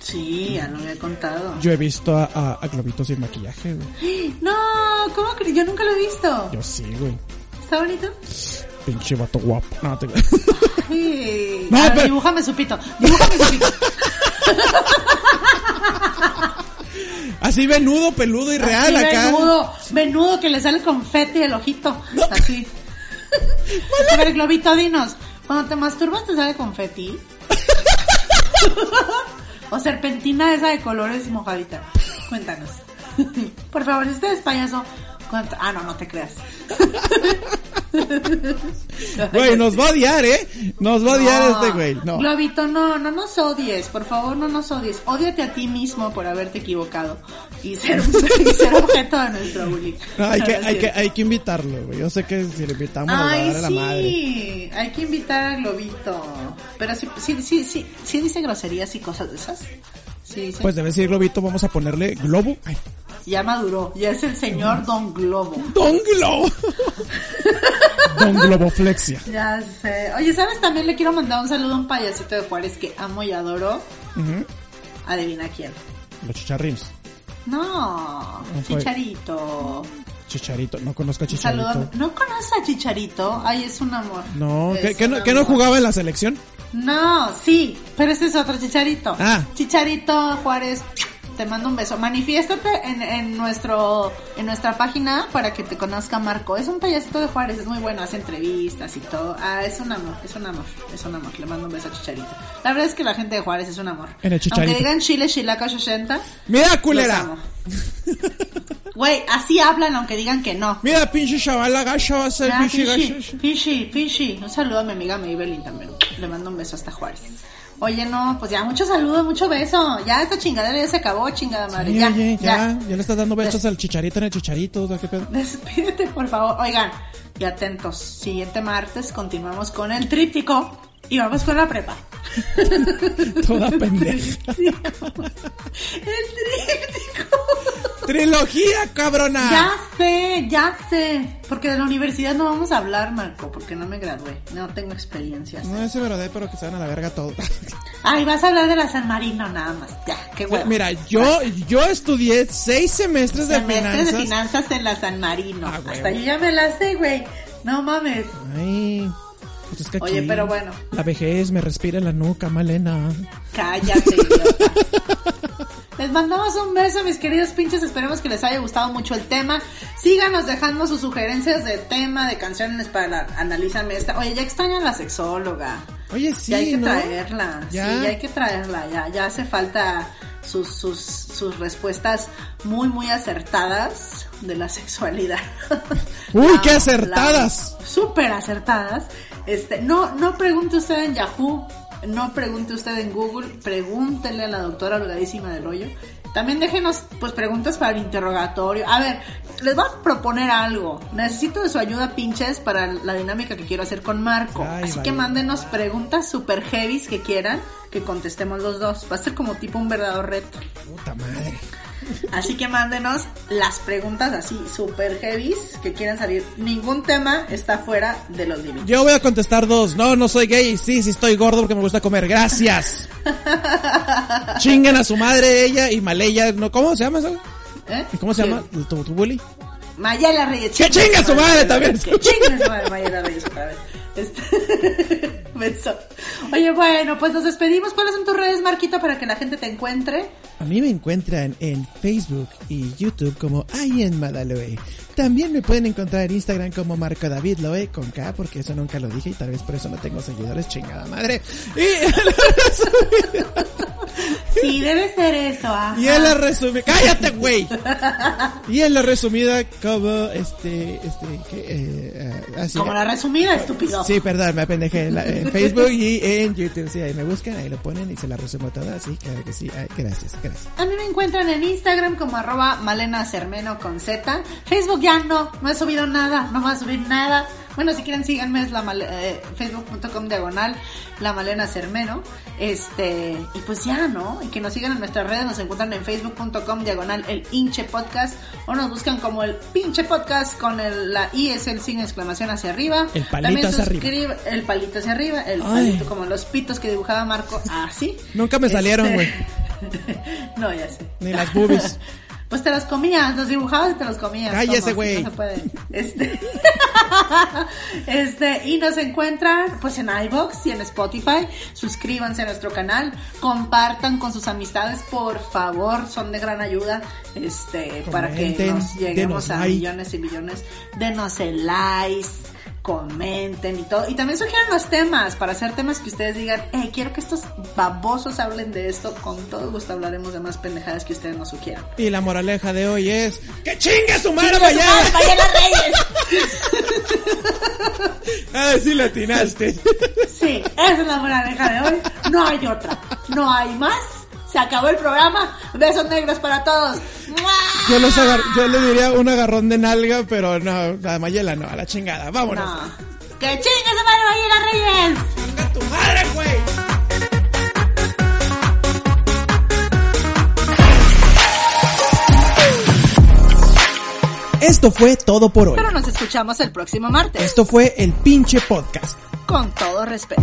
Sí, ya lo había contado. Yo he visto a, a, a Globito sin maquillaje, güey. No, ¿cómo crees? Yo nunca lo he visto. Yo sí, güey. ¿Está bonito? Pinche vato guapo. No, te... Sí. No, pero- dibújame su pito. Dibújame su pito. Así venudo, peludo y real Así, acá. Menudo, menudo que le sale confeti el ojito. Así. A ver, Globito, dinos. Cuando te masturbas te sale confeti. o serpentina esa de colores mojadita. Cuéntanos. Por favor, si usted es payaso. Ah, no, no te creas. Güey, nos va a odiar, ¿eh? Nos va a odiar este güey. No. Globito, no, no nos odies, por favor, no nos odies. Ódiate a ti mismo por haberte equivocado y ser, y ser objeto de nuestro bullying. No, hay, que, No, no hay, que, hay que invitarlo, güey. Yo sé que si lo invitamos nos va a Ay, dar a la madre. sí, hay que invitar a Globito. Pero sí, sí, sí, sí, sí dice groserías y cosas de esas. Sí. Pues debe decir Globito, vamos a ponerle Globo. Ay, ya maduró, ya es el señor Don Globo. Don Globo. Don Globoflexia. Ya sé. Oye, ¿sabes? También le quiero mandar un saludo a un payasito de Juárez que amo y adoro. Adivina quién. Los chicharrines. No. Chicharito. Chicharito, no conozco a saludo. Chicharito. ¿No conoces a Chicharito? Ay, es un amor. No, Es ¿qué, no, jugaba en la selección? No, sí, pero ese es otro Chicharito. Ah. Chicharito Juárez, te mando un beso. Manifiéstate en, en nuestro en nuestra página para que te conozca Marco. Es un payasito de Juárez, es muy bueno, hace entrevistas y todo. Ah, es un amor, es un amor, es un amor. Le mando un beso a Chicharito. La verdad es que la gente de Juárez es un amor. En el Chicharito. Aunque digan Chile, Chilaca, 80. Mira, culera. Güey, así hablan aunque digan que no. Mira, pinche chaval gacho va a ser pinche gacho. Fishy, Fishy. Un saludo a mi amiga Maybelline también. Le mando un beso hasta Juárez. Oye, no, pues ya, mucho saludo, mucho beso. Ya esta chingadera ya se acabó, chingada madre. Ya, oye, ya, ya, ya le estás dando besos al chicharito en el chicharito, ¿qué pedo? Despídete, por favor. Oigan, y atentos. Siguiente martes continuamos con el tríptico y vamos con la prepa. Toda pendeja. El tríptico. Trilogía, cabrona. Ya sé, ya sé. Porque de la universidad no vamos a hablar, Marco, porque no me gradué. No tengo experiencias. No es verdad, pero que se van a la verga todo. Ay, vas a hablar de la San Marino nada más. Ya, qué huevo. Mira, yo, yo estudié seis semestres de Semestre finanzas. de finanzas en la San Marino. Ah. Hasta yo ya me la sé, güey. No mames. Ay, pues es que Oye, aquí pero bueno. La vejez me respira en la nuca, Malena. Cállate. Les mandamos un beso, mis queridos pinches. Esperemos que les haya gustado mucho el tema. Síganos dejando sus sugerencias de tema, de canciones para analízame esta. Oye, ya extrañan la sexóloga. Oye, sí, ya hay que ¿no? traerla, Ya. sí, ya hay que traerla, ya, ya hace falta sus, sus, sus respuestas muy, muy acertadas de la sexualidad. Uy, La qué acertadas. Súper acertadas. Este, no, no pregunte usted en Yahoo, no pregunte usted en Google, pregúntele a la doctora holgadísima del hoyo. También déjenos, pues, preguntas para el interrogatorio. A ver, les voy a proponer algo. Necesito de su ayuda, pinches, para la dinámica que quiero hacer con Marco. Ay, Así vale. que mándenos preguntas super heavies que quieran que contestemos los dos. Va a ser como tipo un verdadero reto. Puta madre. Así que mándenos las preguntas así super heavies que quieran salir. Ningún tema está fuera de los límites. Yo voy a contestar dos. No, no soy gay. Sí, sí estoy gordo porque me gusta comer. Gracias. Chingan a su madre ella y Maleya. No, ¿Cómo se llama eso? ¿Eh? ¿Y ¿Cómo se llama? ¿Tu, tu bully? Mayela Reyes. ¡Que chinga su madre también! Que chinga su madre Mayela Reyes otra vez. Este... Oye, bueno, pues nos despedimos. ¿Cuáles son tus redes, Marquito, para que la gente te encuentre? A mí me encuentran en Facebook y YouTube como Ayen Madaloe. También me pueden encontrar en Instagram como Marco David Loe con K, porque eso nunca lo dije y tal vez por eso no tengo seguidores, chingada madre. Y, Sí, debe ser eso. ajá. y en la resumida, cállate güey. Y en la resumida como este, este, que, eh, así. Como la resumida, estúpido. Sí, perdón, me apendejé en, Facebook y en YouTube. Sí, ahí me buscan, ahí lo ponen y se la resumo toda. Sí, claro que sí. Ay, gracias, gracias. A mí me encuentran en Instagram como arroba Malena Cermeno con Z. Facebook ya no, no he subido nada, no voy a subir nada. Bueno, si quieren síganme, es la eh, facebook.com diagonal la Malena Cermeno. Este, y pues ya, ¿no? Y que nos sigan en nuestras redes, nos encuentran en facebook.com diagonal el hinche podcast o nos buscan como el pinche podcast con el, la I es el signo de exclamación hacia arriba. El palito También hacia arriba. El palito hacia arriba, el Ay. palito como los pitos que dibujaba Marco, así. Nunca me salieron, güey. no, ya sé. Ni las boobies. Pues te los comías, los dibujabas y te los comías. Cállese, güey. No se puede. Este. este, y nos encuentran pues en iBox y en Spotify. Suscríbanse a nuestro canal, compartan con sus amistades, por favor, son de gran ayuda. Este, para que nos lleguemos a like. millones y millones. Denos el likes comenten y todo. Y también sugieran los temas para hacer temas que ustedes digan, eh, quiero que estos babosos hablen de esto. Con todo gusto hablaremos de más pendejadas que ustedes nos sugieran. Y la moraleja de hoy es ¡Que chingue su madre Mayela Reyes! Ay, sí le atinaste. Sí, esa es la moraleja de hoy. No hay otra. No hay más. Se acabó el programa. Besos negros para todos. ¡Mua! Yo, los agar- yo le diría un agarrón de nalga, pero no, la Mayela no, a la chingada. Vámonos. No. ¡Que chingue su madre, Mayela Reyes! ¡Chinga tu madre, güey! Esto fue todo por hoy. Pero nos escuchamos el próximo martes. Esto fue el pinche podcast. Con todo respeto.